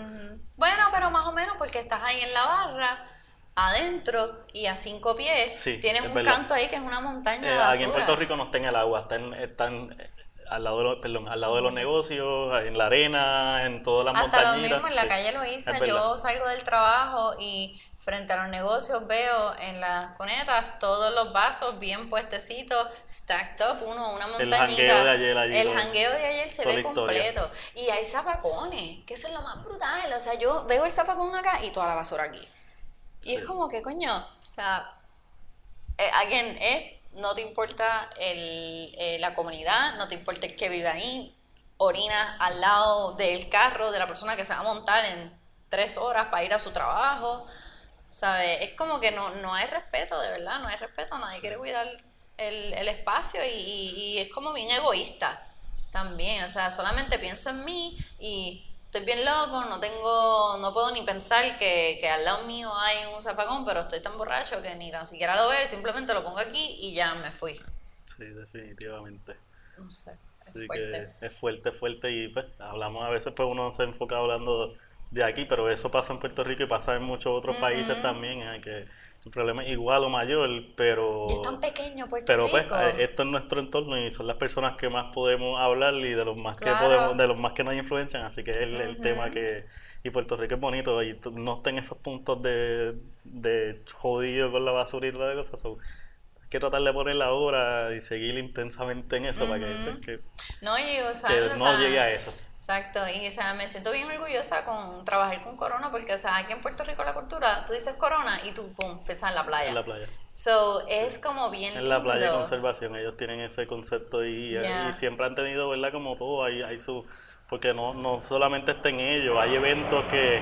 Bueno, pero más o menos porque estás ahí en la barra, adentro y a cinco pies, Sí, tienes es un verdad. canto ahí que es una montaña eh, de aquí en Puerto Rico no está en el agua, están, están eh, al lado de los, perdón, al lado de los negocios, en la arena, en todas las Hasta lo montañitas. mismo en la sí. calle lo verdad. yo salgo del trabajo y frente a los negocios veo en las cunetas todos los vasos bien puestecitos, stacked up, uno, una El montañita. jangueo de ayer allí, El jangueo de ayer se ve completo. Y hay zapacones, que eso es lo más brutal. O sea, yo veo el zapacón acá y toda la basura aquí. Y Sí. es como que, coño, o sea, eh, again, es, no te importa el, eh, la comunidad, no te importa el que vive ahí, orina al lado del carro de la persona que se va a montar en tres horas para ir a su trabajo, ¿sabes? Es como que no, no hay respeto, de verdad, no hay respeto, nadie quiere cuidar el, el espacio y, y- y es como bien egoísta también, o sea, solamente pienso en mí y estoy bien loco, no tengo, no puedo ni pensar que, que al lado mío hay un zapacón, pero estoy tan borracho que ni tan siquiera lo veo, simplemente lo pongo aquí y ya me fui. Sí, definitivamente. No sé, es Sí fuerte. que es fuerte, fuerte y pues hablamos a veces pues uno se enfoca hablando de aquí, pero eso pasa en Puerto Rico y pasa en muchos otros países también, eh, que el problema es igual o mayor, pero Y es tan pequeño Puerto pero pues Rico. eh, esto es nuestro entorno y son las personas que más podemos hablar y de los más que podemos, de los más que nos influencian, así que es el, el tema que y Puerto Rico es bonito y no está en esos puntos de, de jodido con la basura y todas las cosas, so, que tratar de poner la hora y seguir intensamente en eso para que, que- No, y o sea, que o no sea, llegue a eso. Exacto, y o sea, me siento bien orgullosa con trabajar con Corona porque, o sea, aquí en Puerto Rico la cultura, tú dices Corona y tú, pum, piensas en la playa. En la playa. So, es como bien En la playa de conservación, ellos tienen ese concepto y, Ya. y siempre han tenido, ¿verdad? Como todo, hay, hay su... Porque no, no solamente está en ellos, hay eventos que,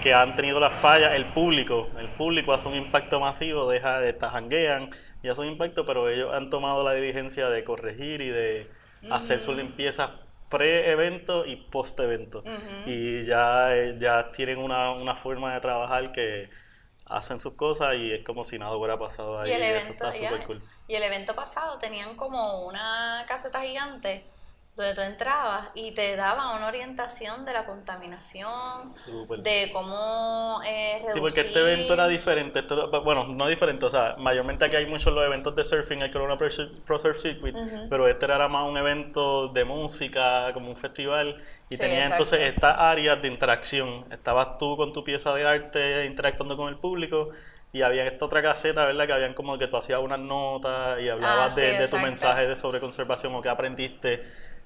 que han tenido las fallas, el público, el público hace un impacto masivo, deja de janguean y hace un impacto, pero ellos han tomado la diligencia de corregir y de hacer su limpieza pre-evento y post-evento. Y ya, eh, ya tienen una, una forma de trabajar que hacen sus cosas y es como si nada hubiera pasado ahí. Y el y eso evento, está ya, súper cool. y el evento pasado tenían como una caseta gigante donde tú entrabas y te daba una orientación de la contaminación, de cómo eh, reducir. Sí, porque este evento era diferente. Esto, bueno, no diferente, o sea, mayormente aquí hay muchos los eventos de surfing, el Corona Pro, Sur- Pro Surf Circuit, pero este era más un evento de música, como un festival, y Sí, tenía exacto. entonces estas áreas de interacción. Estabas tú con tu pieza de arte interactuando con el público. Y había esta otra caseta, ¿verdad? Que habían como que tú hacías unas notas y hablabas Ah, sí, de, de tu mensaje de sobre conservación o qué aprendiste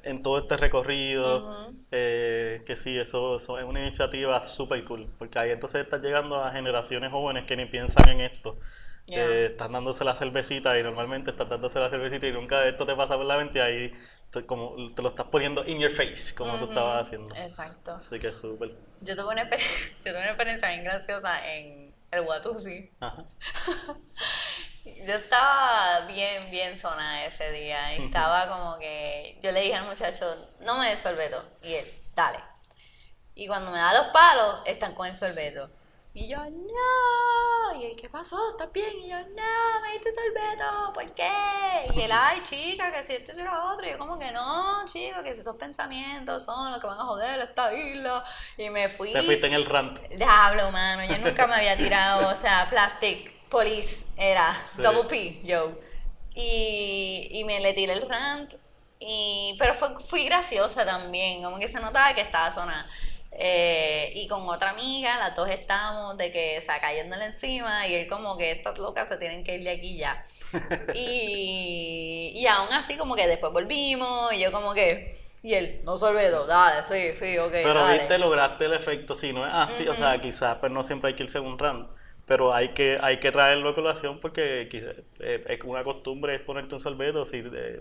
en todo este recorrido. Eh, que sí, eso, eso es una iniciativa súper cool, porque ahí entonces estás llegando a generaciones jóvenes que ni piensan en esto. Ya. Que están dándose la cervecita y normalmente estás dándose la cervecita y nunca esto te pasa por la mente y ahí te, como, te lo estás poniendo in your face, como tú Ujú. estabas haciendo. Exacto. Así que súper. Yo tuve, una exper- yo tuve una experiencia bien graciosa en el Watusi. Ajá. Yo estaba bien, bien zona ese día. Y estaba como que. Yo le dije al muchacho, no me des sorbeto. Y él, dale. Y cuando me da los palos, están con el sorbeto. Y yo, no. Y él, ¿qué pasó? ¿Estás bien? Y yo, no, me diste sorbeto. ¿Por qué? Y él, ay, chica, que si esto si lo otro. Y yo, como que no, chico, que si esos pensamientos son los que van a joder esta isla. Y me fui. Te fuiste en el rant. Diablo, mano, yo nunca me había tirado, o sea, plastic, police, era, Sí. double P, yo. Y, y me le tiré el rant, y, pero fue, fui graciosa también, como que se notaba que estaba sonada. Eh, y con otra amiga, las dos estábamos de que, o sea, cayéndole encima, y él como que estas locas se tienen que ir de aquí ya. Y, y aún así como que después volvimos, y yo como que, y él, no sorbeto, dale, sí, sí, ok, Pero dale. viste, lograste el efecto. Si no es así, o sea, quizás pues no siempre hay que irse en un rant. Pero hay que, hay que traerlo a colación porque eh, es una costumbre es ponerte un sorbeto. Si eh,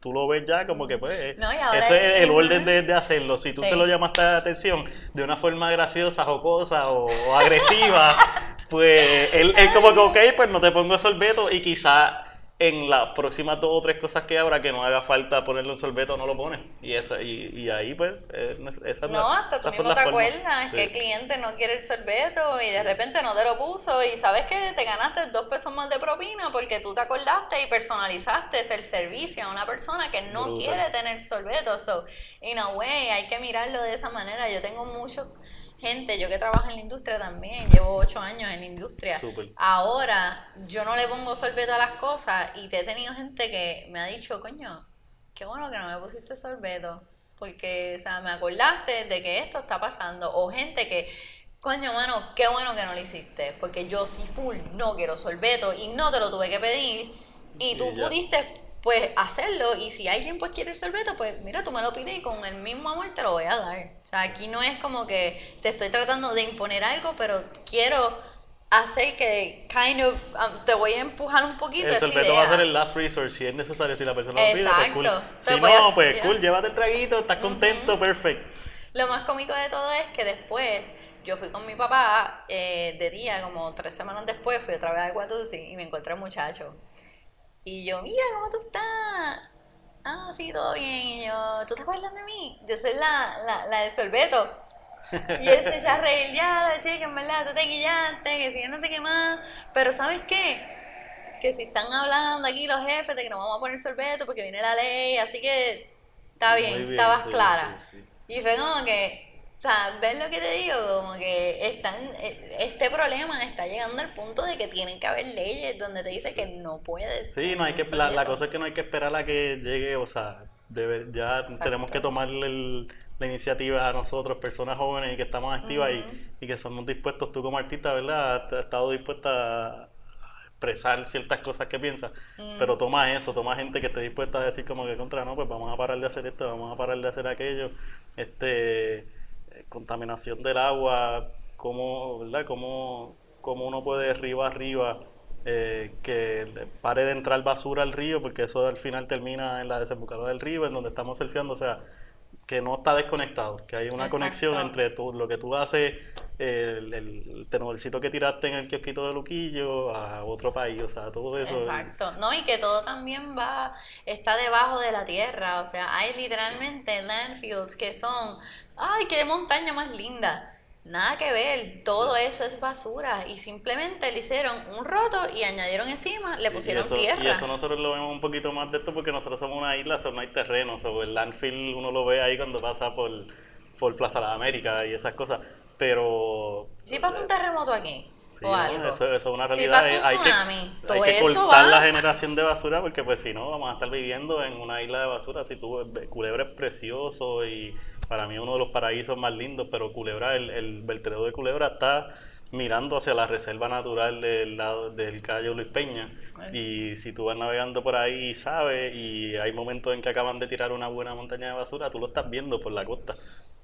tú lo ves ya, como que pues. No, ese es el orden de, de hacerlo. Si tú Sí. se lo llamaste la atención de una forma graciosa, jocosa o, o agresiva, pues él, él como que, ok, pues no te pongo sorbeto y quizás en las próximas dos o tres cosas que habrá que no haga falta ponerle un sorbeto, no lo pones. Y, eso, y, y ahí, pues, eh, esa es No, hasta tú mismo te acuerdas Sí. que el cliente no quiere el sorbeto y de repente no te lo puso y sabes que te ganaste dos pesos más de propina porque tú te acordaste y personalizaste el servicio a una persona que no Brutal. quiere tener sorbeto. So, in a way, hay que mirarlo de esa manera. Yo tengo mucho gente, yo que trabajo en la industria también, llevo ocho años en la industria. Súper. Ahora, yo no le pongo sorbeto a las cosas y te he tenido gente que me ha dicho, coño, qué bueno que no me pusiste sorbeto, porque, o sea, me acordaste de que esto está pasando. O gente que, coño, mano, qué bueno que no lo hiciste, porque yo sí full no quiero sorbeto y no te lo tuve que pedir y tú Y pudiste, pues, hacerlo y si alguien, pues, quiere el sorbeto, pues, mira, tú me lo pides y con el mismo amor te lo voy a dar. O sea, aquí no es como que te estoy tratando de imponer algo, pero quiero hacer que, kind of, um, te voy a empujar un poquito El sorbeto va a ser el last resort si es necesario, si la persona lo pide, pues cool. Si no, pues cool, llévate el traguito, estás contento, perfecto. Lo más cómico de todo es que después yo fui con mi papá eh, de día, como tres semanas después, fui otra vez a Guatusi y me encontré un muchacho. Y yo, mira, ¿cómo tú estás? Ah, sí, todo bien. Y yo, ¿tú te acuerdas de mí? Yo soy la, la, la de sorbeto. Y él se echa a reír, ya, la chica, en verdad, tú te guillaste, que si yo no sé qué más. Pero ¿sabes qué? Que si están hablando aquí los jefes de que no vamos a poner sorbeto porque viene la ley, así que está bien, bien, estabas sí, clara. sí, sí. Y fue como que, o sea, ¿ves lo que te digo? Como que están, eh, este problema está llegando al punto de que tienen que haber leyes donde te dice que no puedes. Sí, no hay que, la, la cosa es que no hay que esperar a que llegue, o sea, debe- ya Exacto. tenemos que tomarle el- la iniciativa a nosotros, personas jóvenes y que estamos activas y, y que somos dispuestos, tú como artista, ¿verdad? Has estado dispuesta a expresar ciertas cosas que piensa, Mm. pero toma eso, toma gente que esté dispuesta a decir como que contra, no, pues vamos a parar de hacer esto, vamos a parar de hacer aquello, este, contaminación del agua, cómo, ¿verdad? Cómo, cómo uno puede río arriba eh, que pare de entrar basura al río, porque eso al final termina en la desembocadura del río, en donde estamos surfeando, o sea, que no está desconectado, que hay una Exacto. conexión entre tú, lo que tú haces, el, el tenorcito que tiraste en el kiosquito de Luquillo a otro país, o sea, todo eso. Exacto, no, y que todo también va, está debajo de la tierra, o sea, hay literalmente landfills que son, ay, qué montaña más linda, nada que ver, todo eso es basura y simplemente le hicieron un roto y añadieron encima, le Y pusieron eso, tierra. y eso nosotros lo vemos un poquito más de esto porque nosotros somos una isla, so no hay terreno, so el landfill uno lo ve ahí cuando pasa por, por Plaza de las Américas y esas cosas, pero Si pasa un terremoto aquí Sí, o algo, Eso, eso es una Si realidad. pasa un eh, hay que, tsunami, hay todo que eso cortar va- la generación de basura porque pues si no vamos a estar viviendo en una isla de basura. Si tú Culebra es precioso y para mí uno de los paraísos más lindos, pero Culebra, el, el vertedero de Culebra está mirando hacia la reserva natural del lado del calle Luis Peña. Y si tú vas navegando por ahí y sabes y hay momentos en que acaban de tirar una buena montaña de basura, tú lo estás viendo por la costa.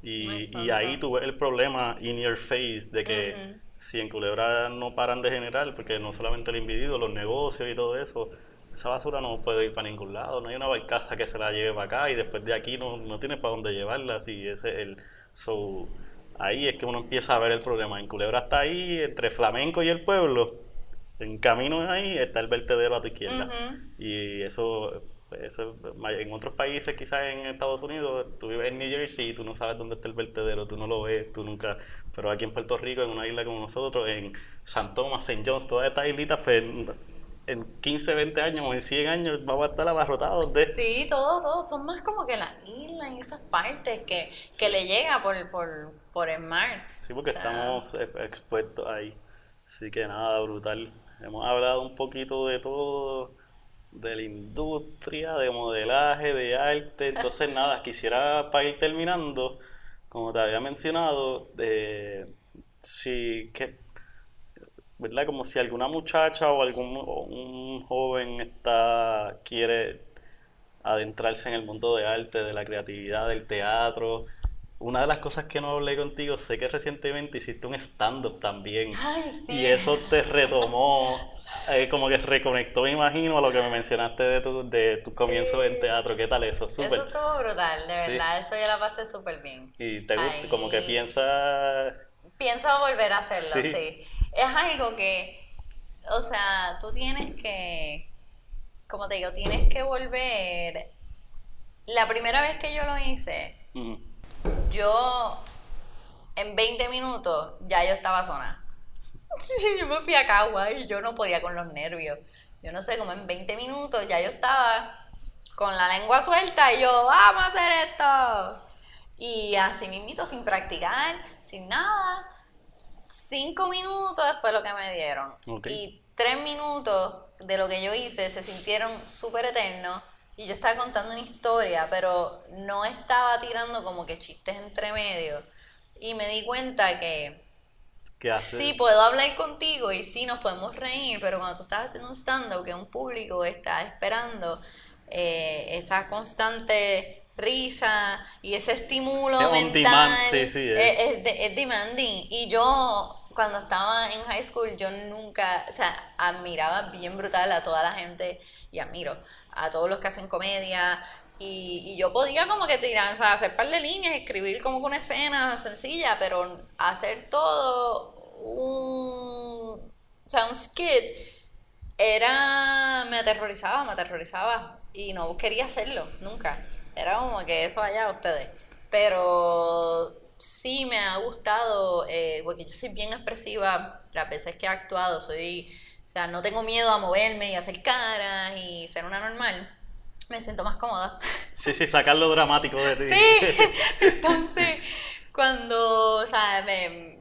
Y, y ahí tú ves el problema in your face de que si en Culebra no paran de generar, porque no solamente el individuo, los negocios y todo eso, esa basura no puede ir para ningún lado, no hay una barcaza que se la lleve para acá y después de aquí no, no tienes para dónde llevarla, así ese es el... So, ahí es que uno empieza a ver el problema. En Culebra está ahí, entre Flamenco y el pueblo, en camino ahí está el vertedero a tu izquierda. Y eso, pues, eso, en otros países, quizás en Estados Unidos, tú vives en New Jersey y tú no sabes dónde está el vertedero, tú no lo ves, tú nunca. Pero aquí en Puerto Rico, en una isla como nosotros, en San Tomás, St. John's, todas estas islitas, pues en, en 15, 20 años o en 100 años vamos a estar abarrotados de. Sí, todo, todo. Son más como que las islas y esas partes que, que le llega por, por, por el mar. Sí, porque O sea, estamos eh, expuestos ahí. Así que nada, brutal. Hemos hablado un poquito de todo, de la industria, de modelaje, de arte. Entonces, nada, quisiera para ir terminando, como te había mencionado, de si que, ¿verdad? Como si alguna muchacha o algún o un joven está quiere adentrarse en el mundo de arte, de la creatividad, del teatro. Una de las cosas que no hablé contigo, sé que recientemente hiciste un stand-up también. Ay, sí. Y eso te retomó, eh, como que reconectó, me imagino, a lo que me mencionaste de tu, de tu comienzo en teatro. ¿Qué tal eso? Eso Súper. estuvo brutal, de Sí. verdad. Eso yo la pasé súper bien. Y te gusta, como que piensas... Pienso volver a hacerlo, Sí. sí. Es algo que, o sea, tú tienes que, como te digo, tienes que volver. La primera vez que yo lo hice, yo en 20 minutos ya yo estaba zona. yo me fui a Cagua y yo no podía con los nervios. Yo no sé, como en 20 minutos ya yo estaba con la lengua suelta y yo, vamos a hacer esto. Y así mismito, sin practicar, sin nada. Cinco minutos fue lo que me dieron. Ok. Y tres minutos de lo que yo hice se sintieron súper eternos. Y yo estaba contando una historia, pero no estaba tirando como que chistes entre medio. Y me di cuenta que ¿Qué haces? sí, puedo hablar contigo y sí nos podemos reír, pero cuando tú estás haciendo un stand-up que un público está esperando eh, esa constante risa y ese estímulo Es mental demand, sí, sí, eh. es, es es demanding. Y yo cuando estaba en high school yo nunca, o sea, admiraba bien brutal a toda la gente y admiro a todos los que hacen comedia. Y, y yo podía como que tirar, o sea, hacer par de líneas, escribir como que una escena sencilla, pero hacer todo un, o sea, un skit era, me aterrorizaba, me aterrorizaba y no quería hacerlo, nunca. Era como que eso allá ustedes. Pero sí me ha gustado, eh, porque yo soy bien expresiva las veces que he actuado, soy, o sea, no tengo miedo a moverme y hacer caras y ser una normal. Me siento más cómoda. Sí, sí, sacar lo dramático de ti. Sí. Entonces, cuando, o sea, me,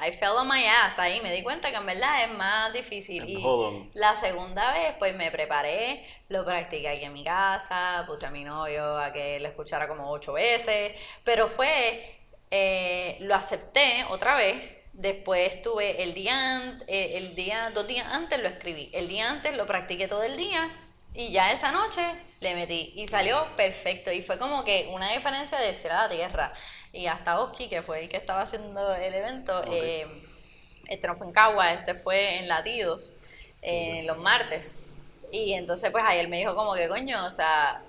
I fell on my ass ahí, me di cuenta que en verdad es más difícil. El Y la segunda vez, pues me preparé, lo practiqué aquí en mi casa, puse a mi novio a que lo escuchara como ocho veces, pero fue, eh, lo acepté otra vez, Después tuve el día, eh, el día, dos días antes lo escribí. El día antes lo practiqué todo el día y ya esa noche le metí y salió perfecto. Y fue como que una diferencia de ser a la tierra. Y hasta Oski, que fue el que estaba haciendo el evento, eh, este no fue en Cagua, este fue en Latidos, eh, los martes. Y entonces pues ahí él me dijo como que coño, o sea,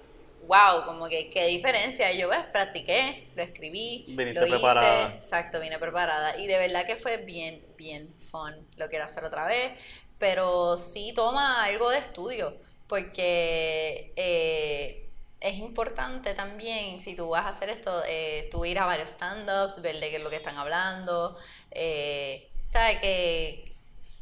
wow, como que qué diferencia. Y yo, ves, practiqué, lo escribí, Viniste lo hice. preparada. Exacto, vine preparada. Y de verdad que fue bien, bien fun. Lo quiero hacer otra vez. Pero sí toma algo de estudio. Porque eh, es importante también, si tú vas a hacer esto, eh, tú ir a varios stand-ups, ver de qué es lo que están hablando. Eh, ¿Sabes? Que,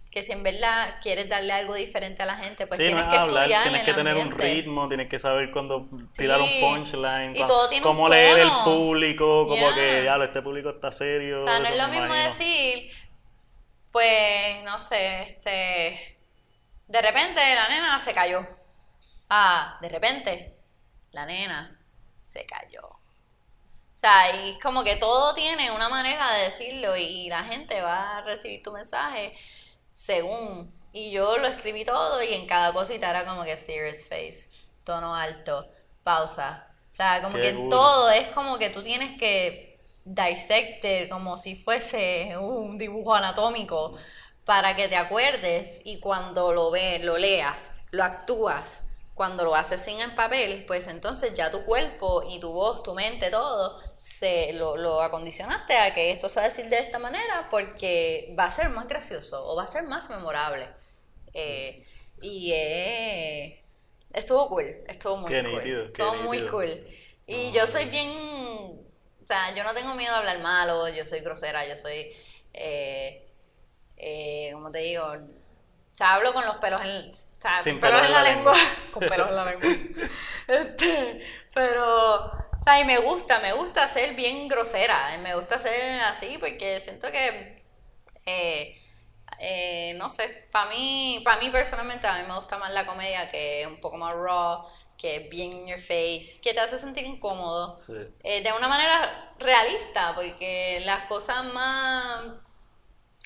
que si en verdad quieres darle algo diferente a la gente, pues sí, no tienes es que hablar, estudiar tienes que tener un ritmo, tienes que saber cuándo tirar Sí. un punchline, Y cua- todo tiene un cómo leer el público, como Yeah. que ya este público está serio. O sea, no es lo mismo imagino. decir, pues, no sé, este, de repente la nena se cayó. Ah, de repente la nena se cayó. O sea, y es como que todo tiene una manera de decirlo y la gente va a recibir tu mensaje según. Y yo lo escribí todo y en cada cosita era como que serious face, tono alto, pausa. O sea, como Qué que cool. todo es como que tú tienes que dissectar como si fuese un dibujo anatómico para que te acuerdes y cuando lo ve, lo leas, lo actúas, cuando lo haces sin el papel, pues entonces ya tu cuerpo y tu voz, tu mente, todo, se lo, lo acondicionaste a que esto se va a decir de esta manera porque va a ser más gracioso o va a ser más memorable. Eh, y eh, estuvo cool, estuvo muy Qué cool. nítido, qué estuvo muy nítido. cool. Y yo soy bien, o sea, yo no tengo miedo a hablar malo, yo soy grosera, yo soy, eh, eh, ¿cómo te digo? O sea, hablo con los pelos en, o sea, Sin sin pelos pelos en la, lengua. con pelos en la lengua. Este, pero, o sea, y me gusta, me gusta ser bien grosera, me gusta ser así porque siento que, eh, eh, no sé, para mí, para mí personalmente a mí me gusta más la comedia que es un poco más raw, que es bien in your face, que te hace sentir incómodo. Sí. Eh, de una manera realista, porque las cosas más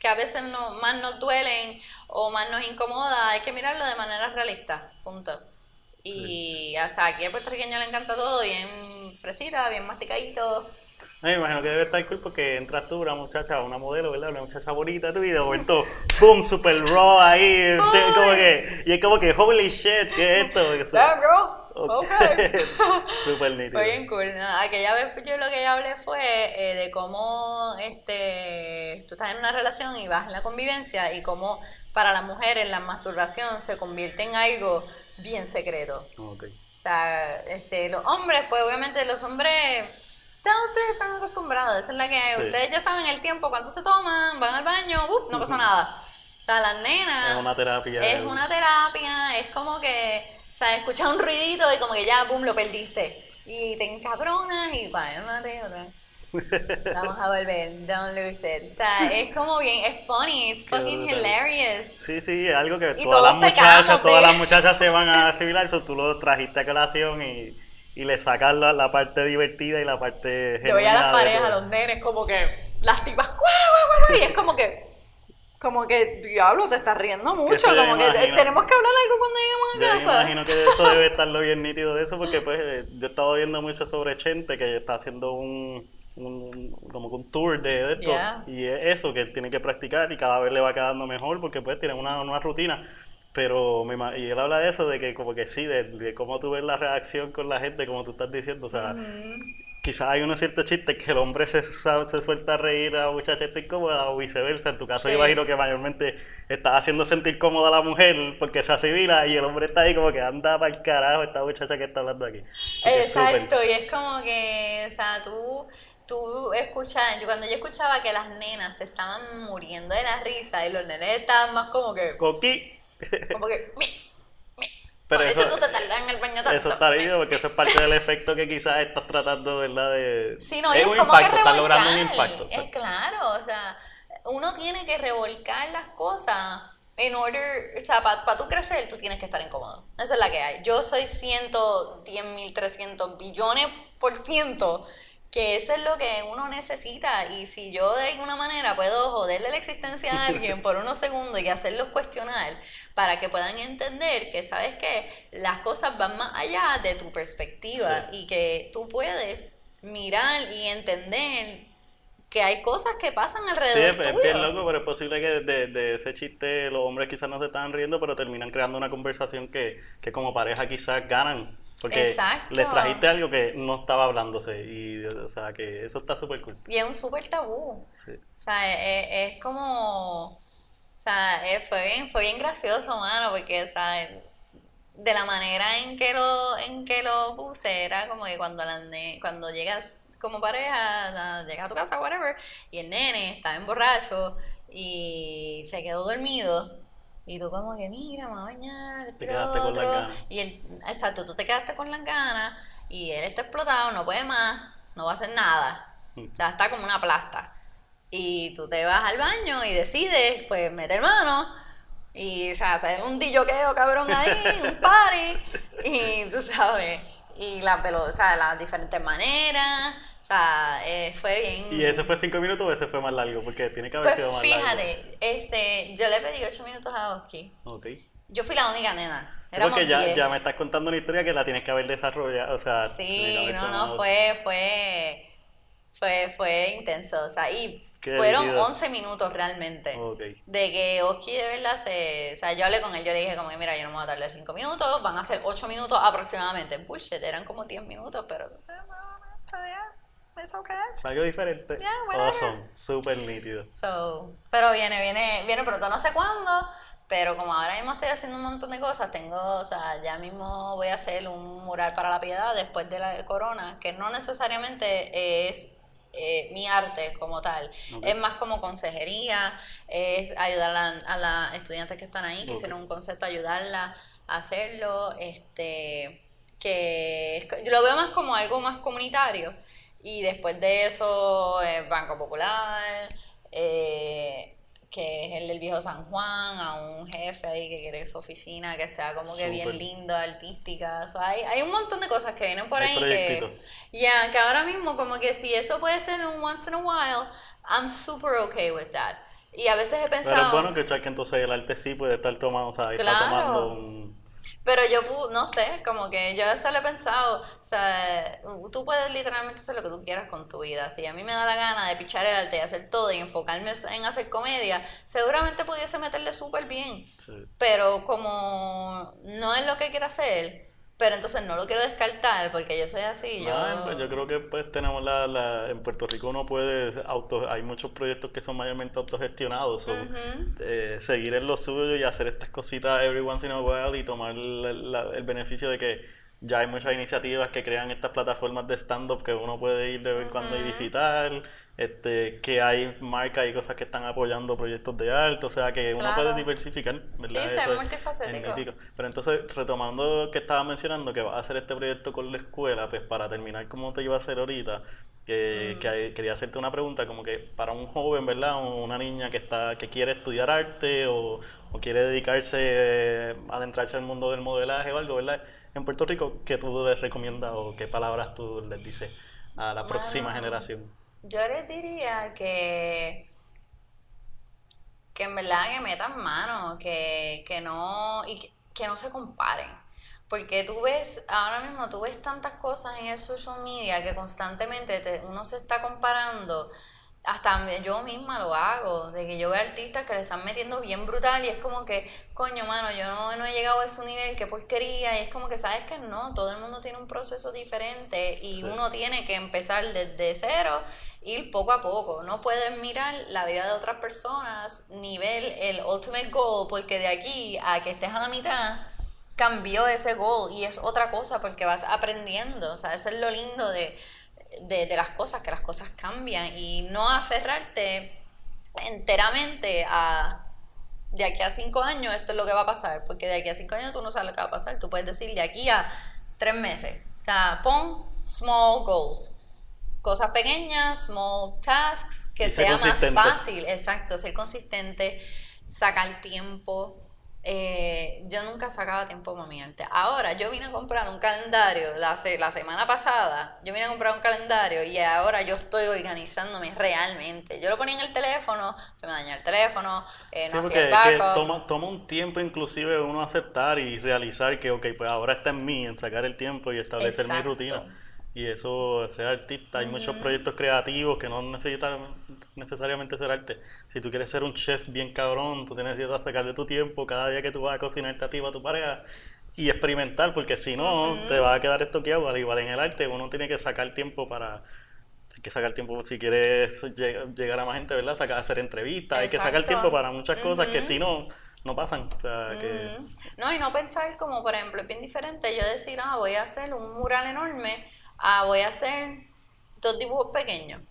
que a veces no, más nos duelen o más nos incomoda, hay que mirarlo de manera realista, punto. Y o sea, aquí al puertorriqueño le encanta todo bien fresita, bien masticadito. Me imagino que debe estar cool porque entras tú, una muchacha, una modelo, ¿verdad? Una muchacha bonita tu vida, de momento, boom, super raw ahí, como que, y es como que, holy shit, ¿qué es esto? Eso- Yeah, bro. Ok. Okay. Super nítido. Bien cool. ¿no? Aquella vez yo lo que hablé fue eh, de cómo este, tú estás en una relación y vas en la convivencia y cómo para las mujeres la masturbación se convierte en algo bien secreto. Ok. O sea, este, los hombres, pues obviamente los hombres, ya ustedes están acostumbrados, esa es la que hay. Sí. Ustedes ya saben el tiempo, cuánto se toman, van al baño, ¡uf! no pasa nada. O sea, las nenas... Es una terapia. Es una terapia, es como que, o sea, escuchas un ruidito y como que ya, boom, lo perdiste. Y te encabronas y va, una de otra. Vamos a volver, don't lose it. O sea, es como bien, es funny, Qué fucking hilarious. Sí, sí, es algo que todas las muchachas, de todas las muchachas se van a asimilar, eso tú lo trajiste a colación y, y le sacas la, la parte divertida y la parte Yo veía a las parejas, a los nenes, como que las tipas, ¡guau, guau, guau! Y es como que, como que, diablo, te estás riendo mucho. yo Como que imagino. tenemos que hablar algo cuando Yo lleguemos me a casa. imagino que eso debe estar lo bien nítido de eso, porque pues eh, yo he estado viendo mucho sobre Chente, que está haciendo un, un- como un tour de, de esto, Yeah. y es eso, que él tiene que practicar y cada vez le va quedando mejor, porque pues tiene una, una rutina. Pero, y él habla de eso, de que como que sí, de, de cómo tú ves la reacción con la gente, como tú estás diciendo, o sea, quizás hay unos ciertos chistes que el hombre se, se suelta a reír a la muchacha está incómoda o viceversa. En tu caso, Sí. yo imagino que mayormente estás haciendo sentir cómoda a la mujer porque se asimila y el hombre está ahí como que anda para el carajo esta muchacha que está hablando aquí. Exacto, y es como que, o sea, tú, tú escuchas, yo cuando yo escuchaba que las nenas se estaban muriendo de la risa y los nenes estaban más como que, Coqui. como que, mi, mi, Pero por eso, eso- tú te tardas en el baño tanto. Eso está bien porque eso es parte del efecto que quizás estás tratando, ¿verdad? De... Sí, no, y es un como impacto, que estás logrando un impacto. Es claro, o sea, uno tiene que revolcar las cosas en order, o sea, para tú crecer, tú tienes que estar incómodo. Esa es la que hay. Yo soy 110 mil 300 billones por ciento que eso es lo que uno necesita y si yo de alguna manera puedo joderle la existencia a alguien por unos segundos y hacerlos cuestionar para que puedan entender que sabes que las cosas van más allá de tu perspectiva y que tú puedes mirar y entender que hay cosas que pasan alrededor sí, es, bien loco, pero es posible que de, de, ese chiste los hombres quizás no se estaban riendo, pero terminan creando una conversación que, que como pareja quizás ganan. Porque les trajiste algo que no estaba hablándose. Y, o sea, que eso está súper cool. Y es un súper tabú. Sí. O sea, es, es, como. O sea, fue, bien, fue bien gracioso, mano, porque, o sea, de la manera en que lo, en que lo puse, era como que cuando, la, cuando llegas como pareja, llegas a tu casa, whatever, y el nene estaba borracho y se quedó dormido y tú como que, mira, me a bañar, te quedaste con las ganas. Y él, exacto, tú te quedaste con las ganas y él está explotado, no puede más, no va a hacer nada. O sea, está como una plasta. Y tú te vas al baño y decides, pues, meter mano y, o sea, hacer un dilloqueo cabrón ahí, un party. Y tú sabes, y la pelota, o sea, las diferentes maneras sea, eh, fue bien. ¿Y ese fue cinco minutos o ese fue más largo? Porque tiene que haber pues sido más largo. Fíjate, este, yo le pedí ocho minutos a Oski. Ok. Yo fui la única nena. porque ya, ya me estás contando una historia que la tienes que haber desarrollado, o sea... Sí, no, no, fue, fue, fue, fue intenso, o sea, y fueron 11 minutos realmente. Okay. De que Oski de verdad se... O sea, yo hablé con él, yo le dije como que, mira, yo no me voy a tardar 5 minutos, van a ser 8 minutos aproximadamente. Bullshit, eran como 10 minutos, pero... It's okay. Es algo diferente. Yeah, awesome. Súper nítido. So, pero viene, viene, viene pronto, no sé cuándo. Pero como ahora mismo estoy haciendo un montón de cosas, tengo, o sea, ya mismo voy a hacer un mural para la piedad después de la corona, que no necesariamente es eh, mi arte como tal. Es más como consejería, es ayudar a, las estudiantes que están ahí, que hicieron un concepto, ayudarla a hacerlo. Este, que yo lo veo más como algo más comunitario y después de eso, eh, Banco Popular, eh, que es el del viejo San Juan, a un jefe ahí que quiere su oficina que sea como que bien lindo, artística. hay, hay un montón de cosas que vienen por ahí que. Ya, que ahora mismo, como que si eso puede ser un once in a while, I'm super okay with that. Y a veces he pensado. Pero es bueno que, que entonces el arte sí puede estar tomando, o sea, está tomando un pero yo, no sé, como que yo hasta le he pensado, o sea, tú puedes literalmente hacer lo que tú quieras con tu vida. Si a mí me da la gana de pichar el arte y hacer todo y enfocarme en hacer comedia, seguramente pudiese meterle súper bien. Pero como no es lo que quiero hacer, pero entonces no lo quiero descartar porque yo soy así. Yo, pues yo creo que pues tenemos la, la, en Puerto Rico uno puede, auto, hay muchos proyectos que son mayormente autogestionados. Eh, seguir en lo suyo y hacer estas cositas every once in a while y tomar el beneficio de que ya hay muchas iniciativas que crean estas plataformas de stand-up que uno puede ir de vez en cuando y visitar, este, que hay marcas y cosas que están apoyando proyectos de arte, o sea que uno puede diversificar, ¿verdad? Sí, Eso multifacético. Pero entonces, retomando que estaba mencionando que va a hacer este proyecto con la escuela, pues para terminar como te iba a hacer ahorita, que, que quería hacerte una pregunta, como que para un joven, ¿verdad? O una niña que está que quiere estudiar arte o, o quiere dedicarse, eh, adentrarse al mundo del modelaje o algo, ¿verdad? en Puerto Rico, ¿qué tú les recomiendas o qué palabras tú les dices a la próxima generación? Yo les diría que que en verdad que metan mano, que, que no y que, no se comparen. Porque tú ves, ahora mismo tú ves tantas cosas en el social media que constantemente uno se está comparando hasta yo misma lo hago, de que yo veo artistas que le están metiendo bien brutal y es como que, coño, mano, yo no, no he llegado a ese nivel, qué porquería, y es como que sabes que no, todo el mundo tiene un proceso diferente y uno tiene que empezar desde cero, ir poco a poco, no puedes mirar la vida de otras personas, nivel, el ultimate goal, porque de aquí a que estés a la mitad, cambió ese goal y es otra cosa porque vas aprendiendo, o sea, eso es lo lindo de de, las cosas, que las cosas cambian y no aferrarte enteramente a de aquí a cinco años esto es lo que va a pasar, porque de aquí a cinco años tú no sabes lo que va a pasar, tú puedes decir de aquí a tres meses, o sea, pon small goals, cosas pequeñas, small tasks, que sea más fácil, exacto, ser consistente, sacar tiempo, eh, yo nunca sacaba tiempo para mi arte. Ahora, yo vine a comprar un calendario la, la semana pasada. Yo vine a comprar un calendario y ahora yo estoy organizándome realmente. Yo lo ponía en el teléfono, se me dañó el teléfono, eh, no hacía el toma, toma un tiempo inclusive uno aceptar y realizar que, ok, pues ahora está en mí, en sacar el tiempo y establecer mi rutina. Y eso, ser artista, hay muchos proyectos creativos que no necesitan necesariamente ser arte. Si tú quieres ser un chef bien cabrón, tú tienes que sacarle tu tiempo cada día que tú vas a cocinarte a ti o a tu pareja y experimentar, porque si no, te va a quedar estoqueado. Al igual en el arte, uno tiene que sacar tiempo para. Hay que sacar tiempo si quieres llegar a más gente, ¿verdad? Sacar, hacer entrevistas, hay que sacar tiempo para muchas cosas que si no, no pasan. O sea, que... No, y no pensar como, por ejemplo, es bien diferente yo decir, ah, voy a hacer un mural enorme ah, voy a hacer dos dibujos pequeños.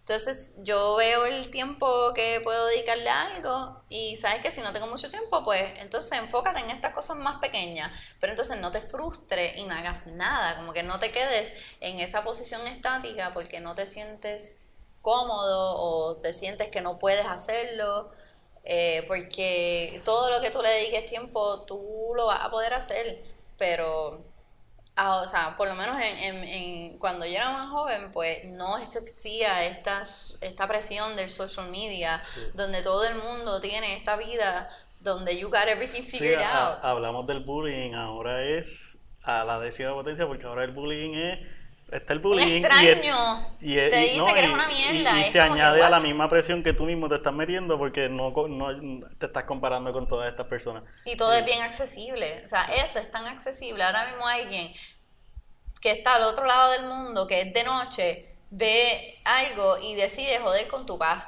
Entonces yo veo el tiempo que puedo dedicarle a algo y sabes que si no tengo mucho tiempo, pues entonces enfócate en estas cosas más pequeñas, pero entonces no te frustres y no hagas nada, como que no te quedes en esa posición estática porque no te sientes cómodo o te sientes que no puedes hacerlo, eh, porque todo lo que tú le dediques tiempo tú lo vas a poder hacer, pero Ah, o sea, por lo menos en, en, cuando yo era más joven, pues no existía esta, esta presión del social media, donde todo el mundo tiene esta vida donde you got everything figured out. hablamos del bullying, ahora es a la décima potencia, porque ahora el bullying es está el bullying. extraño. Y, te dice que eres una mierda. Y, se añade a la misma presión que tú mismo te estás metiendo porque no, no te estás comparando con todas estas personas. Y todo es bien accesible. O sea, eso es tan accesible. Ahora mismo alguien que está al otro lado del mundo, que es de noche, ve algo y decide joder con tu paz.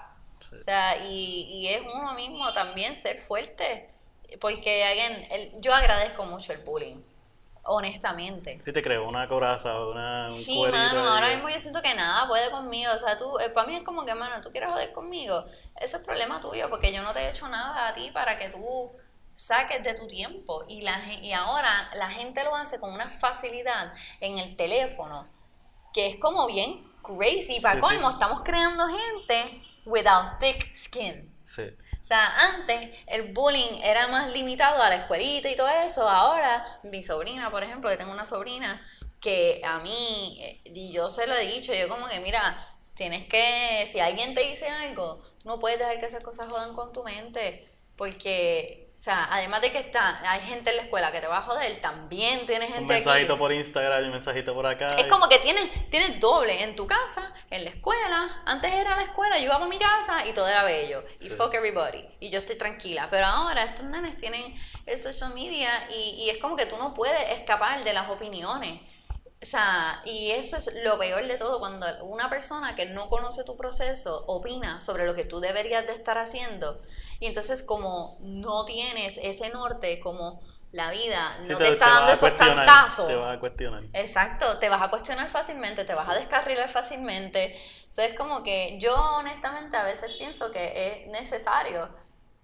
O sea, y, y, es uno mismo también ser fuerte. Porque again, el, yo agradezco mucho el bullying honestamente. Sí, te creo, una coraza, una. Sí, mano, ahora mismo yo siento que nada puede conmigo. O sea, tú, eh, para mí es como que, mano, tú quieres joder conmigo. Eso es problema tuyo, porque yo no te he hecho nada a ti para que tú saques de tu tiempo. Y, la, y ahora la gente lo hace con una facilidad en el teléfono, que es como bien crazy. Para colmo, estamos creando gente without thick skin. Sí. O sea, antes el bullying era más limitado a la escuelita y todo eso. Ahora, mi sobrina, por ejemplo, que tengo una sobrina que a mí, eh, y yo se lo he dicho, yo como que, mira, tienes que, si alguien te dice algo, no puedes dejar que esas cosas jodan con tu mente, porque o sea, además de que está, hay gente en la escuela que te va a joder, también tienes gente Un mensajito por Instagram y un mensajito por acá. Es como que tienes, tienes doble en tu casa, en la escuela. Antes era la escuela, yo iba a mi casa y todo era bello. Y fuck everybody. Y yo estoy tranquila. Pero ahora estos nenes tienen el social media y, y es como que tú no puedes escapar de las opiniones. O sea, y eso es lo peor de todo, cuando una persona que no conoce tu proceso opina sobre lo que tú deberías de estar haciendo, y entonces como no tienes ese norte, como la vida no te, está dando esos tantazos. Te vas a cuestionar. Exacto, te vas a cuestionar fácilmente, te vas a descarrilar fácilmente. O es como que yo honestamente a veces pienso que es necesario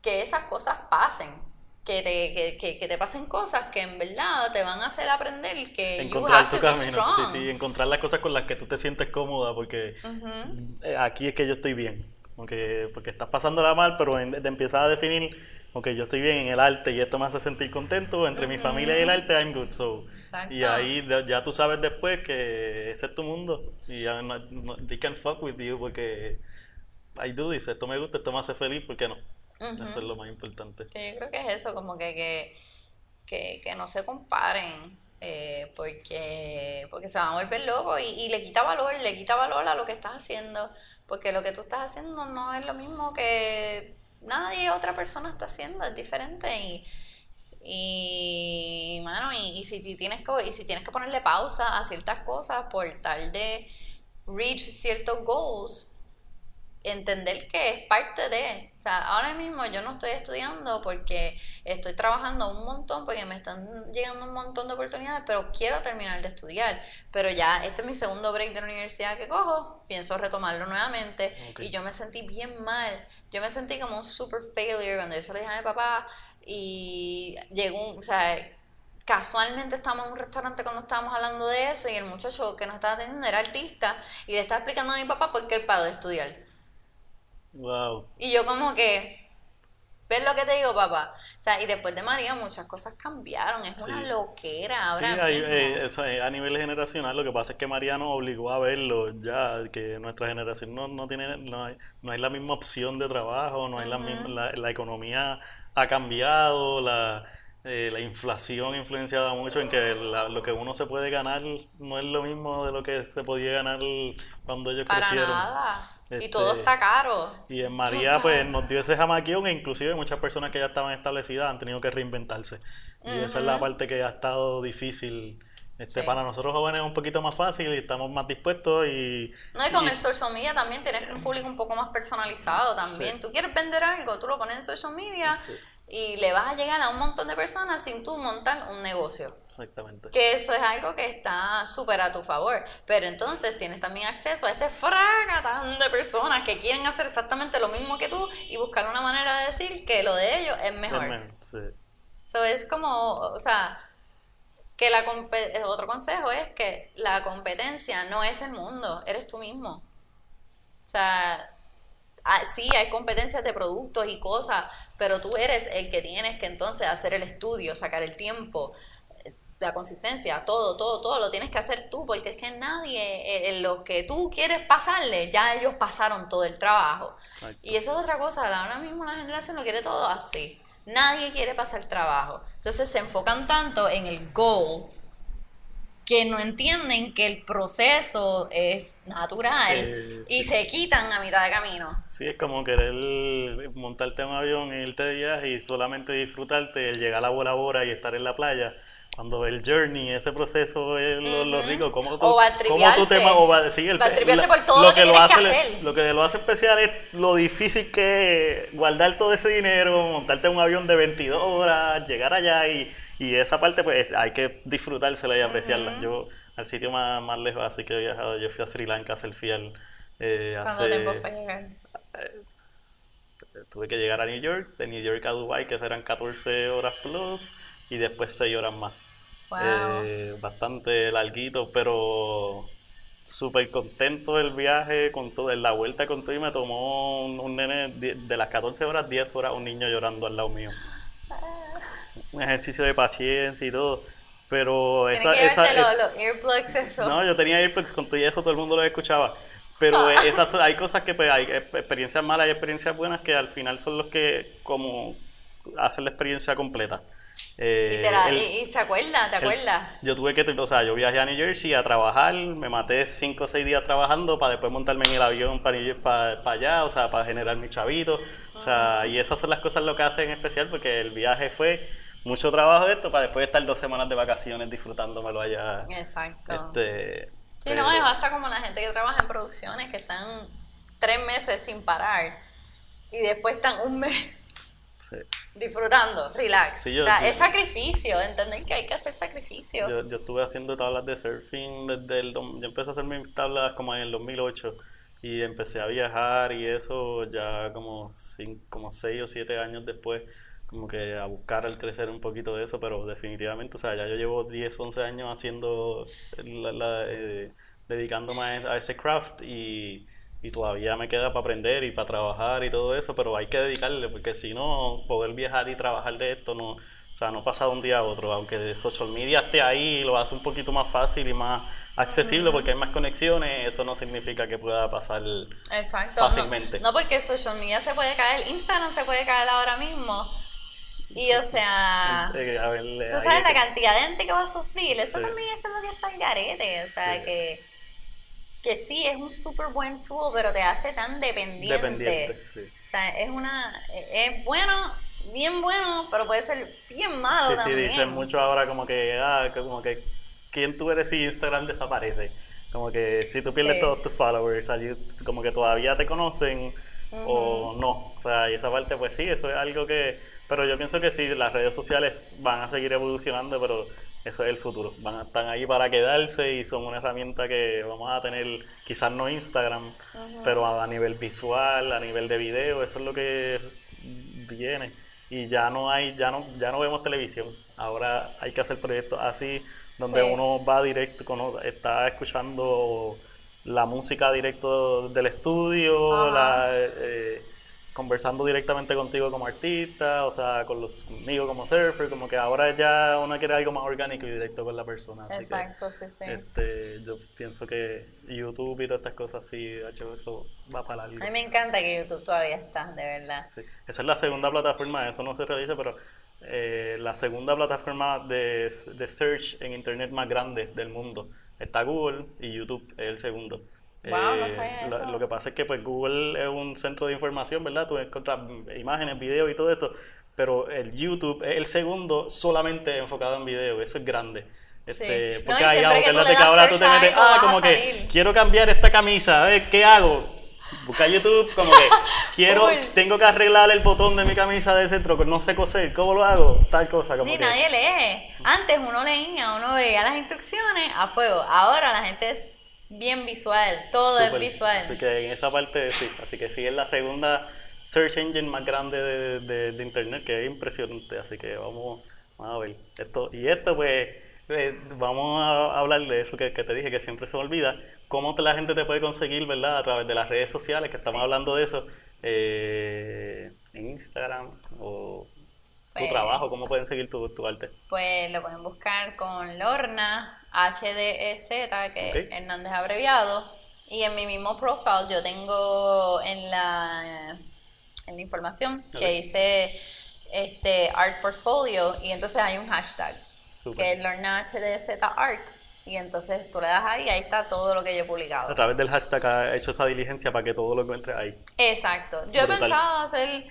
que esas cosas pasen que te, que, que, te pasen cosas que en verdad te van a hacer aprender que encontrar tu camino, sí, sí, encontrar las cosas con las que tú te sientes cómoda, porque eh, aquí es que yo estoy bien, porque, porque estás pasándola mal, pero te empiezas a definir, ok, yo estoy bien en el arte y esto me hace sentir contento, entre mi familia y el arte, I'm good, so. Y ahí ya tú sabes después que ese es tu mundo, y ya no, they can fuck with you, porque I do this, esto me gusta, esto me hace feliz, ¿por qué no? Eso es lo más importante. yo creo que es eso, como que, que, que, no se comparen. Eh, porque, porque se van a volver locos y, y, le quita valor, le quita valor a lo que estás haciendo, porque lo que tú estás haciendo no es lo mismo que nadie otra persona está haciendo, es diferente y, y mano, y, y, si tienes que, y si tienes que ponerle pausa a ciertas cosas por tal de reach ciertos goals, entender que es parte de, o sea, ahora mismo yo no estoy estudiando porque estoy trabajando un montón, porque me están llegando un montón de oportunidades, pero quiero terminar de estudiar. Pero ya, este es mi segundo break de la universidad que cojo, pienso retomarlo nuevamente y yo me sentí bien mal. Yo me sentí como un super failure cuando yo se lo dije a mi papá y llegó, o sea, casualmente estábamos en un restaurante cuando estábamos hablando de eso y el muchacho que nos estaba atendiendo era artista y le estaba explicando a mi papá por qué él paró de estudiar. Wow. Y yo como que, ¿Ves lo que te digo, papá? O sea, y después de María muchas cosas cambiaron. Es una loquera ahora Sí, hay- mismo. eh, eso a nivel generacional, lo que pasa es que María nos obligó a verlo ya, que nuestra generación no, no tiene, no hay, no hay la misma opción de trabajo, no hay la misma, la, la economía ha cambiado, la, eh, la inflación ha influenciado mucho en que la- lo que uno se puede ganar no es lo mismo de lo que se podía ganar cuando ellos Para crecieron. nada. Y Este, todo está caro. Y en María, pues nos dio ese jamaquión e inclusive muchas personas que ya estaban establecidas han tenido que reinventarse. Y esa es la parte que ha estado difícil. Este, Sí. Para nosotros jóvenes es un poquito más fácil y estamos más dispuestos y... No, y con y- el social media también tienes un público un poco más personalizado también. Sí. Tú quieres vender algo, tú lo pones en social media Sí. Y le vas a llegar a un montón de personas sin tú montar un negocio. Exactamente. Que eso es algo que está súper a tu favor. Pero entonces tienes también acceso a este fragatán de personas que quieren hacer exactamente lo mismo que tú y buscar una manera de decir que lo de ellos es mejor. Sí. So, es como, o sea, que la eh, otro consejo es que la competencia no es el mundo, eres tú mismo. O sea, ah, sí hay competencias de productos y cosas, pero tú eres el que tienes que entonces hacer el estudio, sacar el tiempo, la consistencia, todo, todo, todo lo tienes que hacer tú, porque es que nadie, eh, lo que tú quieres pasarle, ya ellos pasaron todo el trabajo. Exacto. Y eso es otra cosa, ahora mismo la generación lo quiere todo así. Nadie quiere pasar trabajo. Entonces se enfocan tanto en el goal que no entienden que el proceso es natural Eh, y sí. se quitan a mitad de camino. Sí, es como querer montarte en un avión, irte de viaje y solamente disfrutarte, llegar a Bora Bora y estar en la playa. Cuando el journey, ese proceso es lo, lo Ujú. rico. ¿Cómo tú, O va a cómo tú te o va- sí, el- Va la- por todo lo que lo tienes que hace, hacer. Lo que lo hace especial es lo difícil que es guardar todo ese dinero, montarte en un avión de 22 horas, llegar allá y, y esa parte pues hay que disfrutársela y apreciarla. Yo al sitio más, más lejos así que he viajado, yo fui a Sri Lanka a surfear eh, ¿Cuánto hace... tiempo fue llegar? Tuve que llegar a New York, de New York a Dubai, que serán 14 horas plus, y después 6 horas más. Wow. Eh, bastante larguito, pero súper contento del viaje, con todo, en la vuelta con todo, y me tomó un, un nene die- de las 14 horas, 10 horas, un niño llorando al lado mío. Un ejercicio de paciencia y todo, pero esa, que esa, llevarte los, es- los earplugs, eso. no, yo tenía AirPods con todo y eso, todo el mundo lo escuchaba. Pero eh, esas, hay cosas que pues, hay experiencias malas y experiencias buenas que al final son los que como hacen la experiencia completa. Eh, y, te la- el- y- y se acuerda, ¿te el- acuerdas? yo tuve que, o sea, yo viajé a New Jersey a trabajar, me maté 5 o 6 días trabajando para después montarme en el avión para ir para, allá, o sea, para generar mi chavito. O sea, y esas son las cosas lo que hacen especial porque el viaje fue mucho trabajo de esto para después estar dos semanas de vacaciones disfrutándomelo allá. Exacto. Este, Sí, no, es hasta como la gente que trabaja en producciones que están tres meses sin parar y después están un mes sí. disfrutando, relax. Sí, yo- o sea, yo- es sacrificio, entender que hay que hacer sacrificio. Yo, yo estuve haciendo tablas de surfing desde el... Yo empecé a hacer mis tablas como en el 2008 y empecé a viajar y eso ya como, cin- como 6 o 7 años después, como que a buscar el crecer un poquito de eso, pero definitivamente, o sea, ya yo llevo 10, 11 años haciendo, la, la, eh, dedicándome a ese craft y, y todavía me queda para aprender y para trabajar y todo eso, pero hay que dedicarle, porque si no, poder viajar y trabajar de esto no... O sea, no pasa de un día a otro, aunque social media esté ahí, lo hace un poquito más fácil y más accesible porque hay más conexiones, eso no significa que pueda pasar Exacto. fácilmente. No, no porque social media se puede caer, Instagram se puede caer ahora mismo. Y o sea, Eh, ver, tú sabes es la cantidad de gente que va a sufrir. Eso Sí. también es lo que está el garete. O sea, Sí. que, que sí, es un súper buen tool, pero te hace tan dependiente. Dependiente, sí. O sea, es una, es bueno, bien bueno, pero puede ser bien malo Sí, sí, también. dicen mucho ahora como que, ah, como que, ¿quién tú eres si Instagram desaparece? Como que si tú pierdes Sí. todos tus followers, como que todavía te conocen o no. O sea, y esa parte, pues sí, eso es algo que... Pero yo pienso que sí, las redes sociales van a seguir evolucionando, pero eso es el futuro. Van a, están ahí para quedarse y son una herramienta que vamos a tener, quizás no Instagram, pero a, a nivel visual, a nivel de video, eso es lo que viene. Y ya no hay, ya no, ya no vemos televisión. Ahora hay que hacer proyectos así, donde Sí. uno va directo, cono- está escuchando la música directo del estudio, la, eh, conversando directamente contigo como artista, o sea, con los, conmigo como surfer, como que ahora ya uno quiere algo más orgánico y directo con la persona. Así Exacto, sí, sí. Este, yo pienso que YouTube y todas estas cosas sí, hecho, eso va para largo. A mí me encanta que YouTube todavía está, de verdad. Sí. Esa es la segunda plataforma, eso no se realiza, pero eh, la segunda plataforma de, de search en internet más grande del mundo. Está Google y YouTube es el segundo. Wow, no Eh, sabía lo, eso. lo que pasa es que pues Google es un centro de información, ¿verdad? Tú encuentras imágenes, videos y todo esto, pero el YouTube es el segundo solamente enfocado en video, eso es grande. Este, No, porque y ahí siempre que le das ahora tú te metes, algo, ah, como que salir". quiero cambiar esta camisa, a ver, ¿qué hago? Busca YouTube, como que quiero, Cool. tengo que arreglar el botón de mi camisa del centro, que no sé coser, ¿cómo lo hago? Tal cosa, como Ni que... nadie lee. Antes uno leía, uno veía las instrucciones a fuego. Ahora la gente es bien visual, todo es visual. Así que en esa parte sí, así que sí es la segunda search engine más grande de, de- de internet, que es impresionante, así que vamos, vamos a ver. Esto, y esto pues, eh, vamos a hablar de eso que, que te dije, que siempre se me olvida, cómo la gente te puede conseguir, ¿verdad? A través de las redes sociales, que estamos hablando de eso, eh, en Instagram o tu Pues- trabajo, cómo pueden seguir tu, tu arte. Pues lo pueden buscar con Lorna, HDZ, que Ok. es Hernández abreviado. Y en mi mismo profile yo tengo en la, en la información que dice este art portfolio y entonces hay un hashtag que es Lorna HDZ Art. Y entonces tú le das ahí y ahí está todo lo que yo he A publicado. través del hashtag ha hecho esa diligencia para que todo lo encuentres ahí. Exacto. Yo he pensado hacer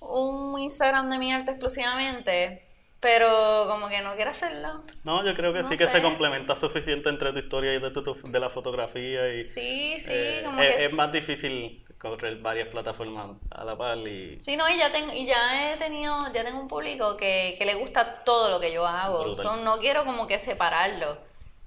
un Instagram de mi arte exclusivamente, pero como que no quiero hacerlo. No, yo creo que No sí que se complementa suficiente entre tu historia y de, tu, de la fotografía. Y, Sí, sí, eh, como es, que es más difícil correr varias plataformas a la par y Sí, no, y ya, tengo, y ya he tenido, ya tengo un público que, que le gusta todo lo que yo hago. Brutal. So, no quiero como que separarlo.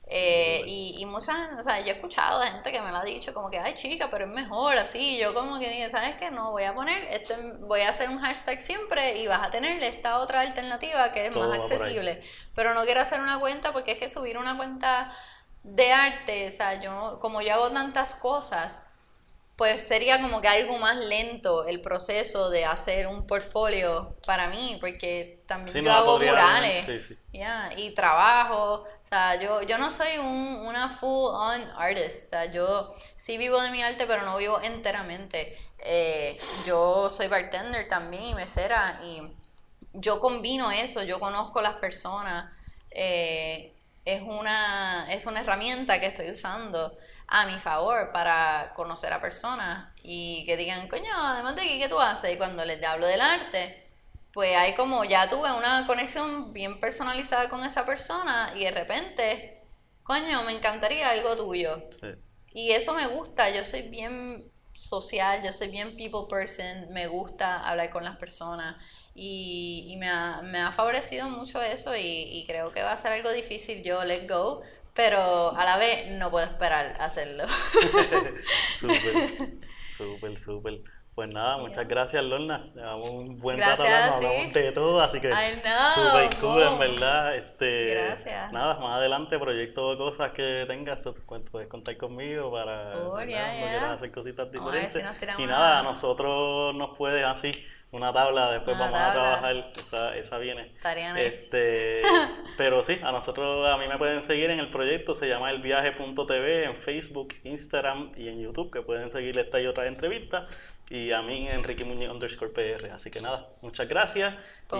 Eh, y, y muchas, o sea, yo he escuchado de gente que me lo ha dicho como que, ay chica, pero es mejor así. Yo como que dije, ¿sabes qué? No, voy a poner, este, voy a hacer un hashtag siempre y vas a tener esta otra alternativa que es Todo más accesible. Pero no quiero hacer una cuenta porque es que subir una cuenta de arte, o sea, yo, como yo hago tantas cosas, pues sería como que algo más lento el proceso de hacer un portfolio para mí, porque también Sí, yo hago murales. sí, sí. ya, y trabajo, o sea, yo, yo no soy un, una full on artist, o sea, yo sí vivo de mi arte, pero no vivo enteramente. Eh, yo soy bartender también y mesera y yo combino eso, yo conozco las personas, eh, es, una, es una herramienta que estoy usando a mi favor para conocer a personas y que digan, coño, además de aquí, ¿qué tú haces? Y cuando les hablo del arte, pues hay como, ya tuve una conexión bien personalizada con esa persona y de repente, coño, me encantaría algo tuyo. sí. Y eso me gusta, yo soy bien social, yo soy bien people person, me gusta hablar con las personas y, y me, ha, me ha favorecido mucho eso y, y creo que va a ser algo difícil yo let go, pero a la vez no puedo esperar hacerlo. súper, súper, súper. Pues nada, muchas gracias Lorna. Llevamos un buen Gracias, rato hablando, sí. hablamos de todo, así que súper cool en verdad. Este, Gracias. Nada, más adelante, proyectos o cosas que tengas, tú tú puedes contar conmigo para Oh, hacer cositas diferentes. si y nada, a nosotros nos puedes así, una tabla, después Una vamos tabla. a trabajar, esa, esa viene. Nice. Este, pero sí, a nosotros, a mí me pueden seguir en el proyecto, se llama elviaje.tv en Facebook, Instagram y en YouTube, que pueden seguir esta y otras entrevistas. Y a mí, Enrique Muñoz underscore PR. Así que nada, muchas gracias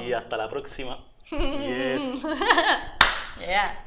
y hasta la próxima. Yes. Yeah.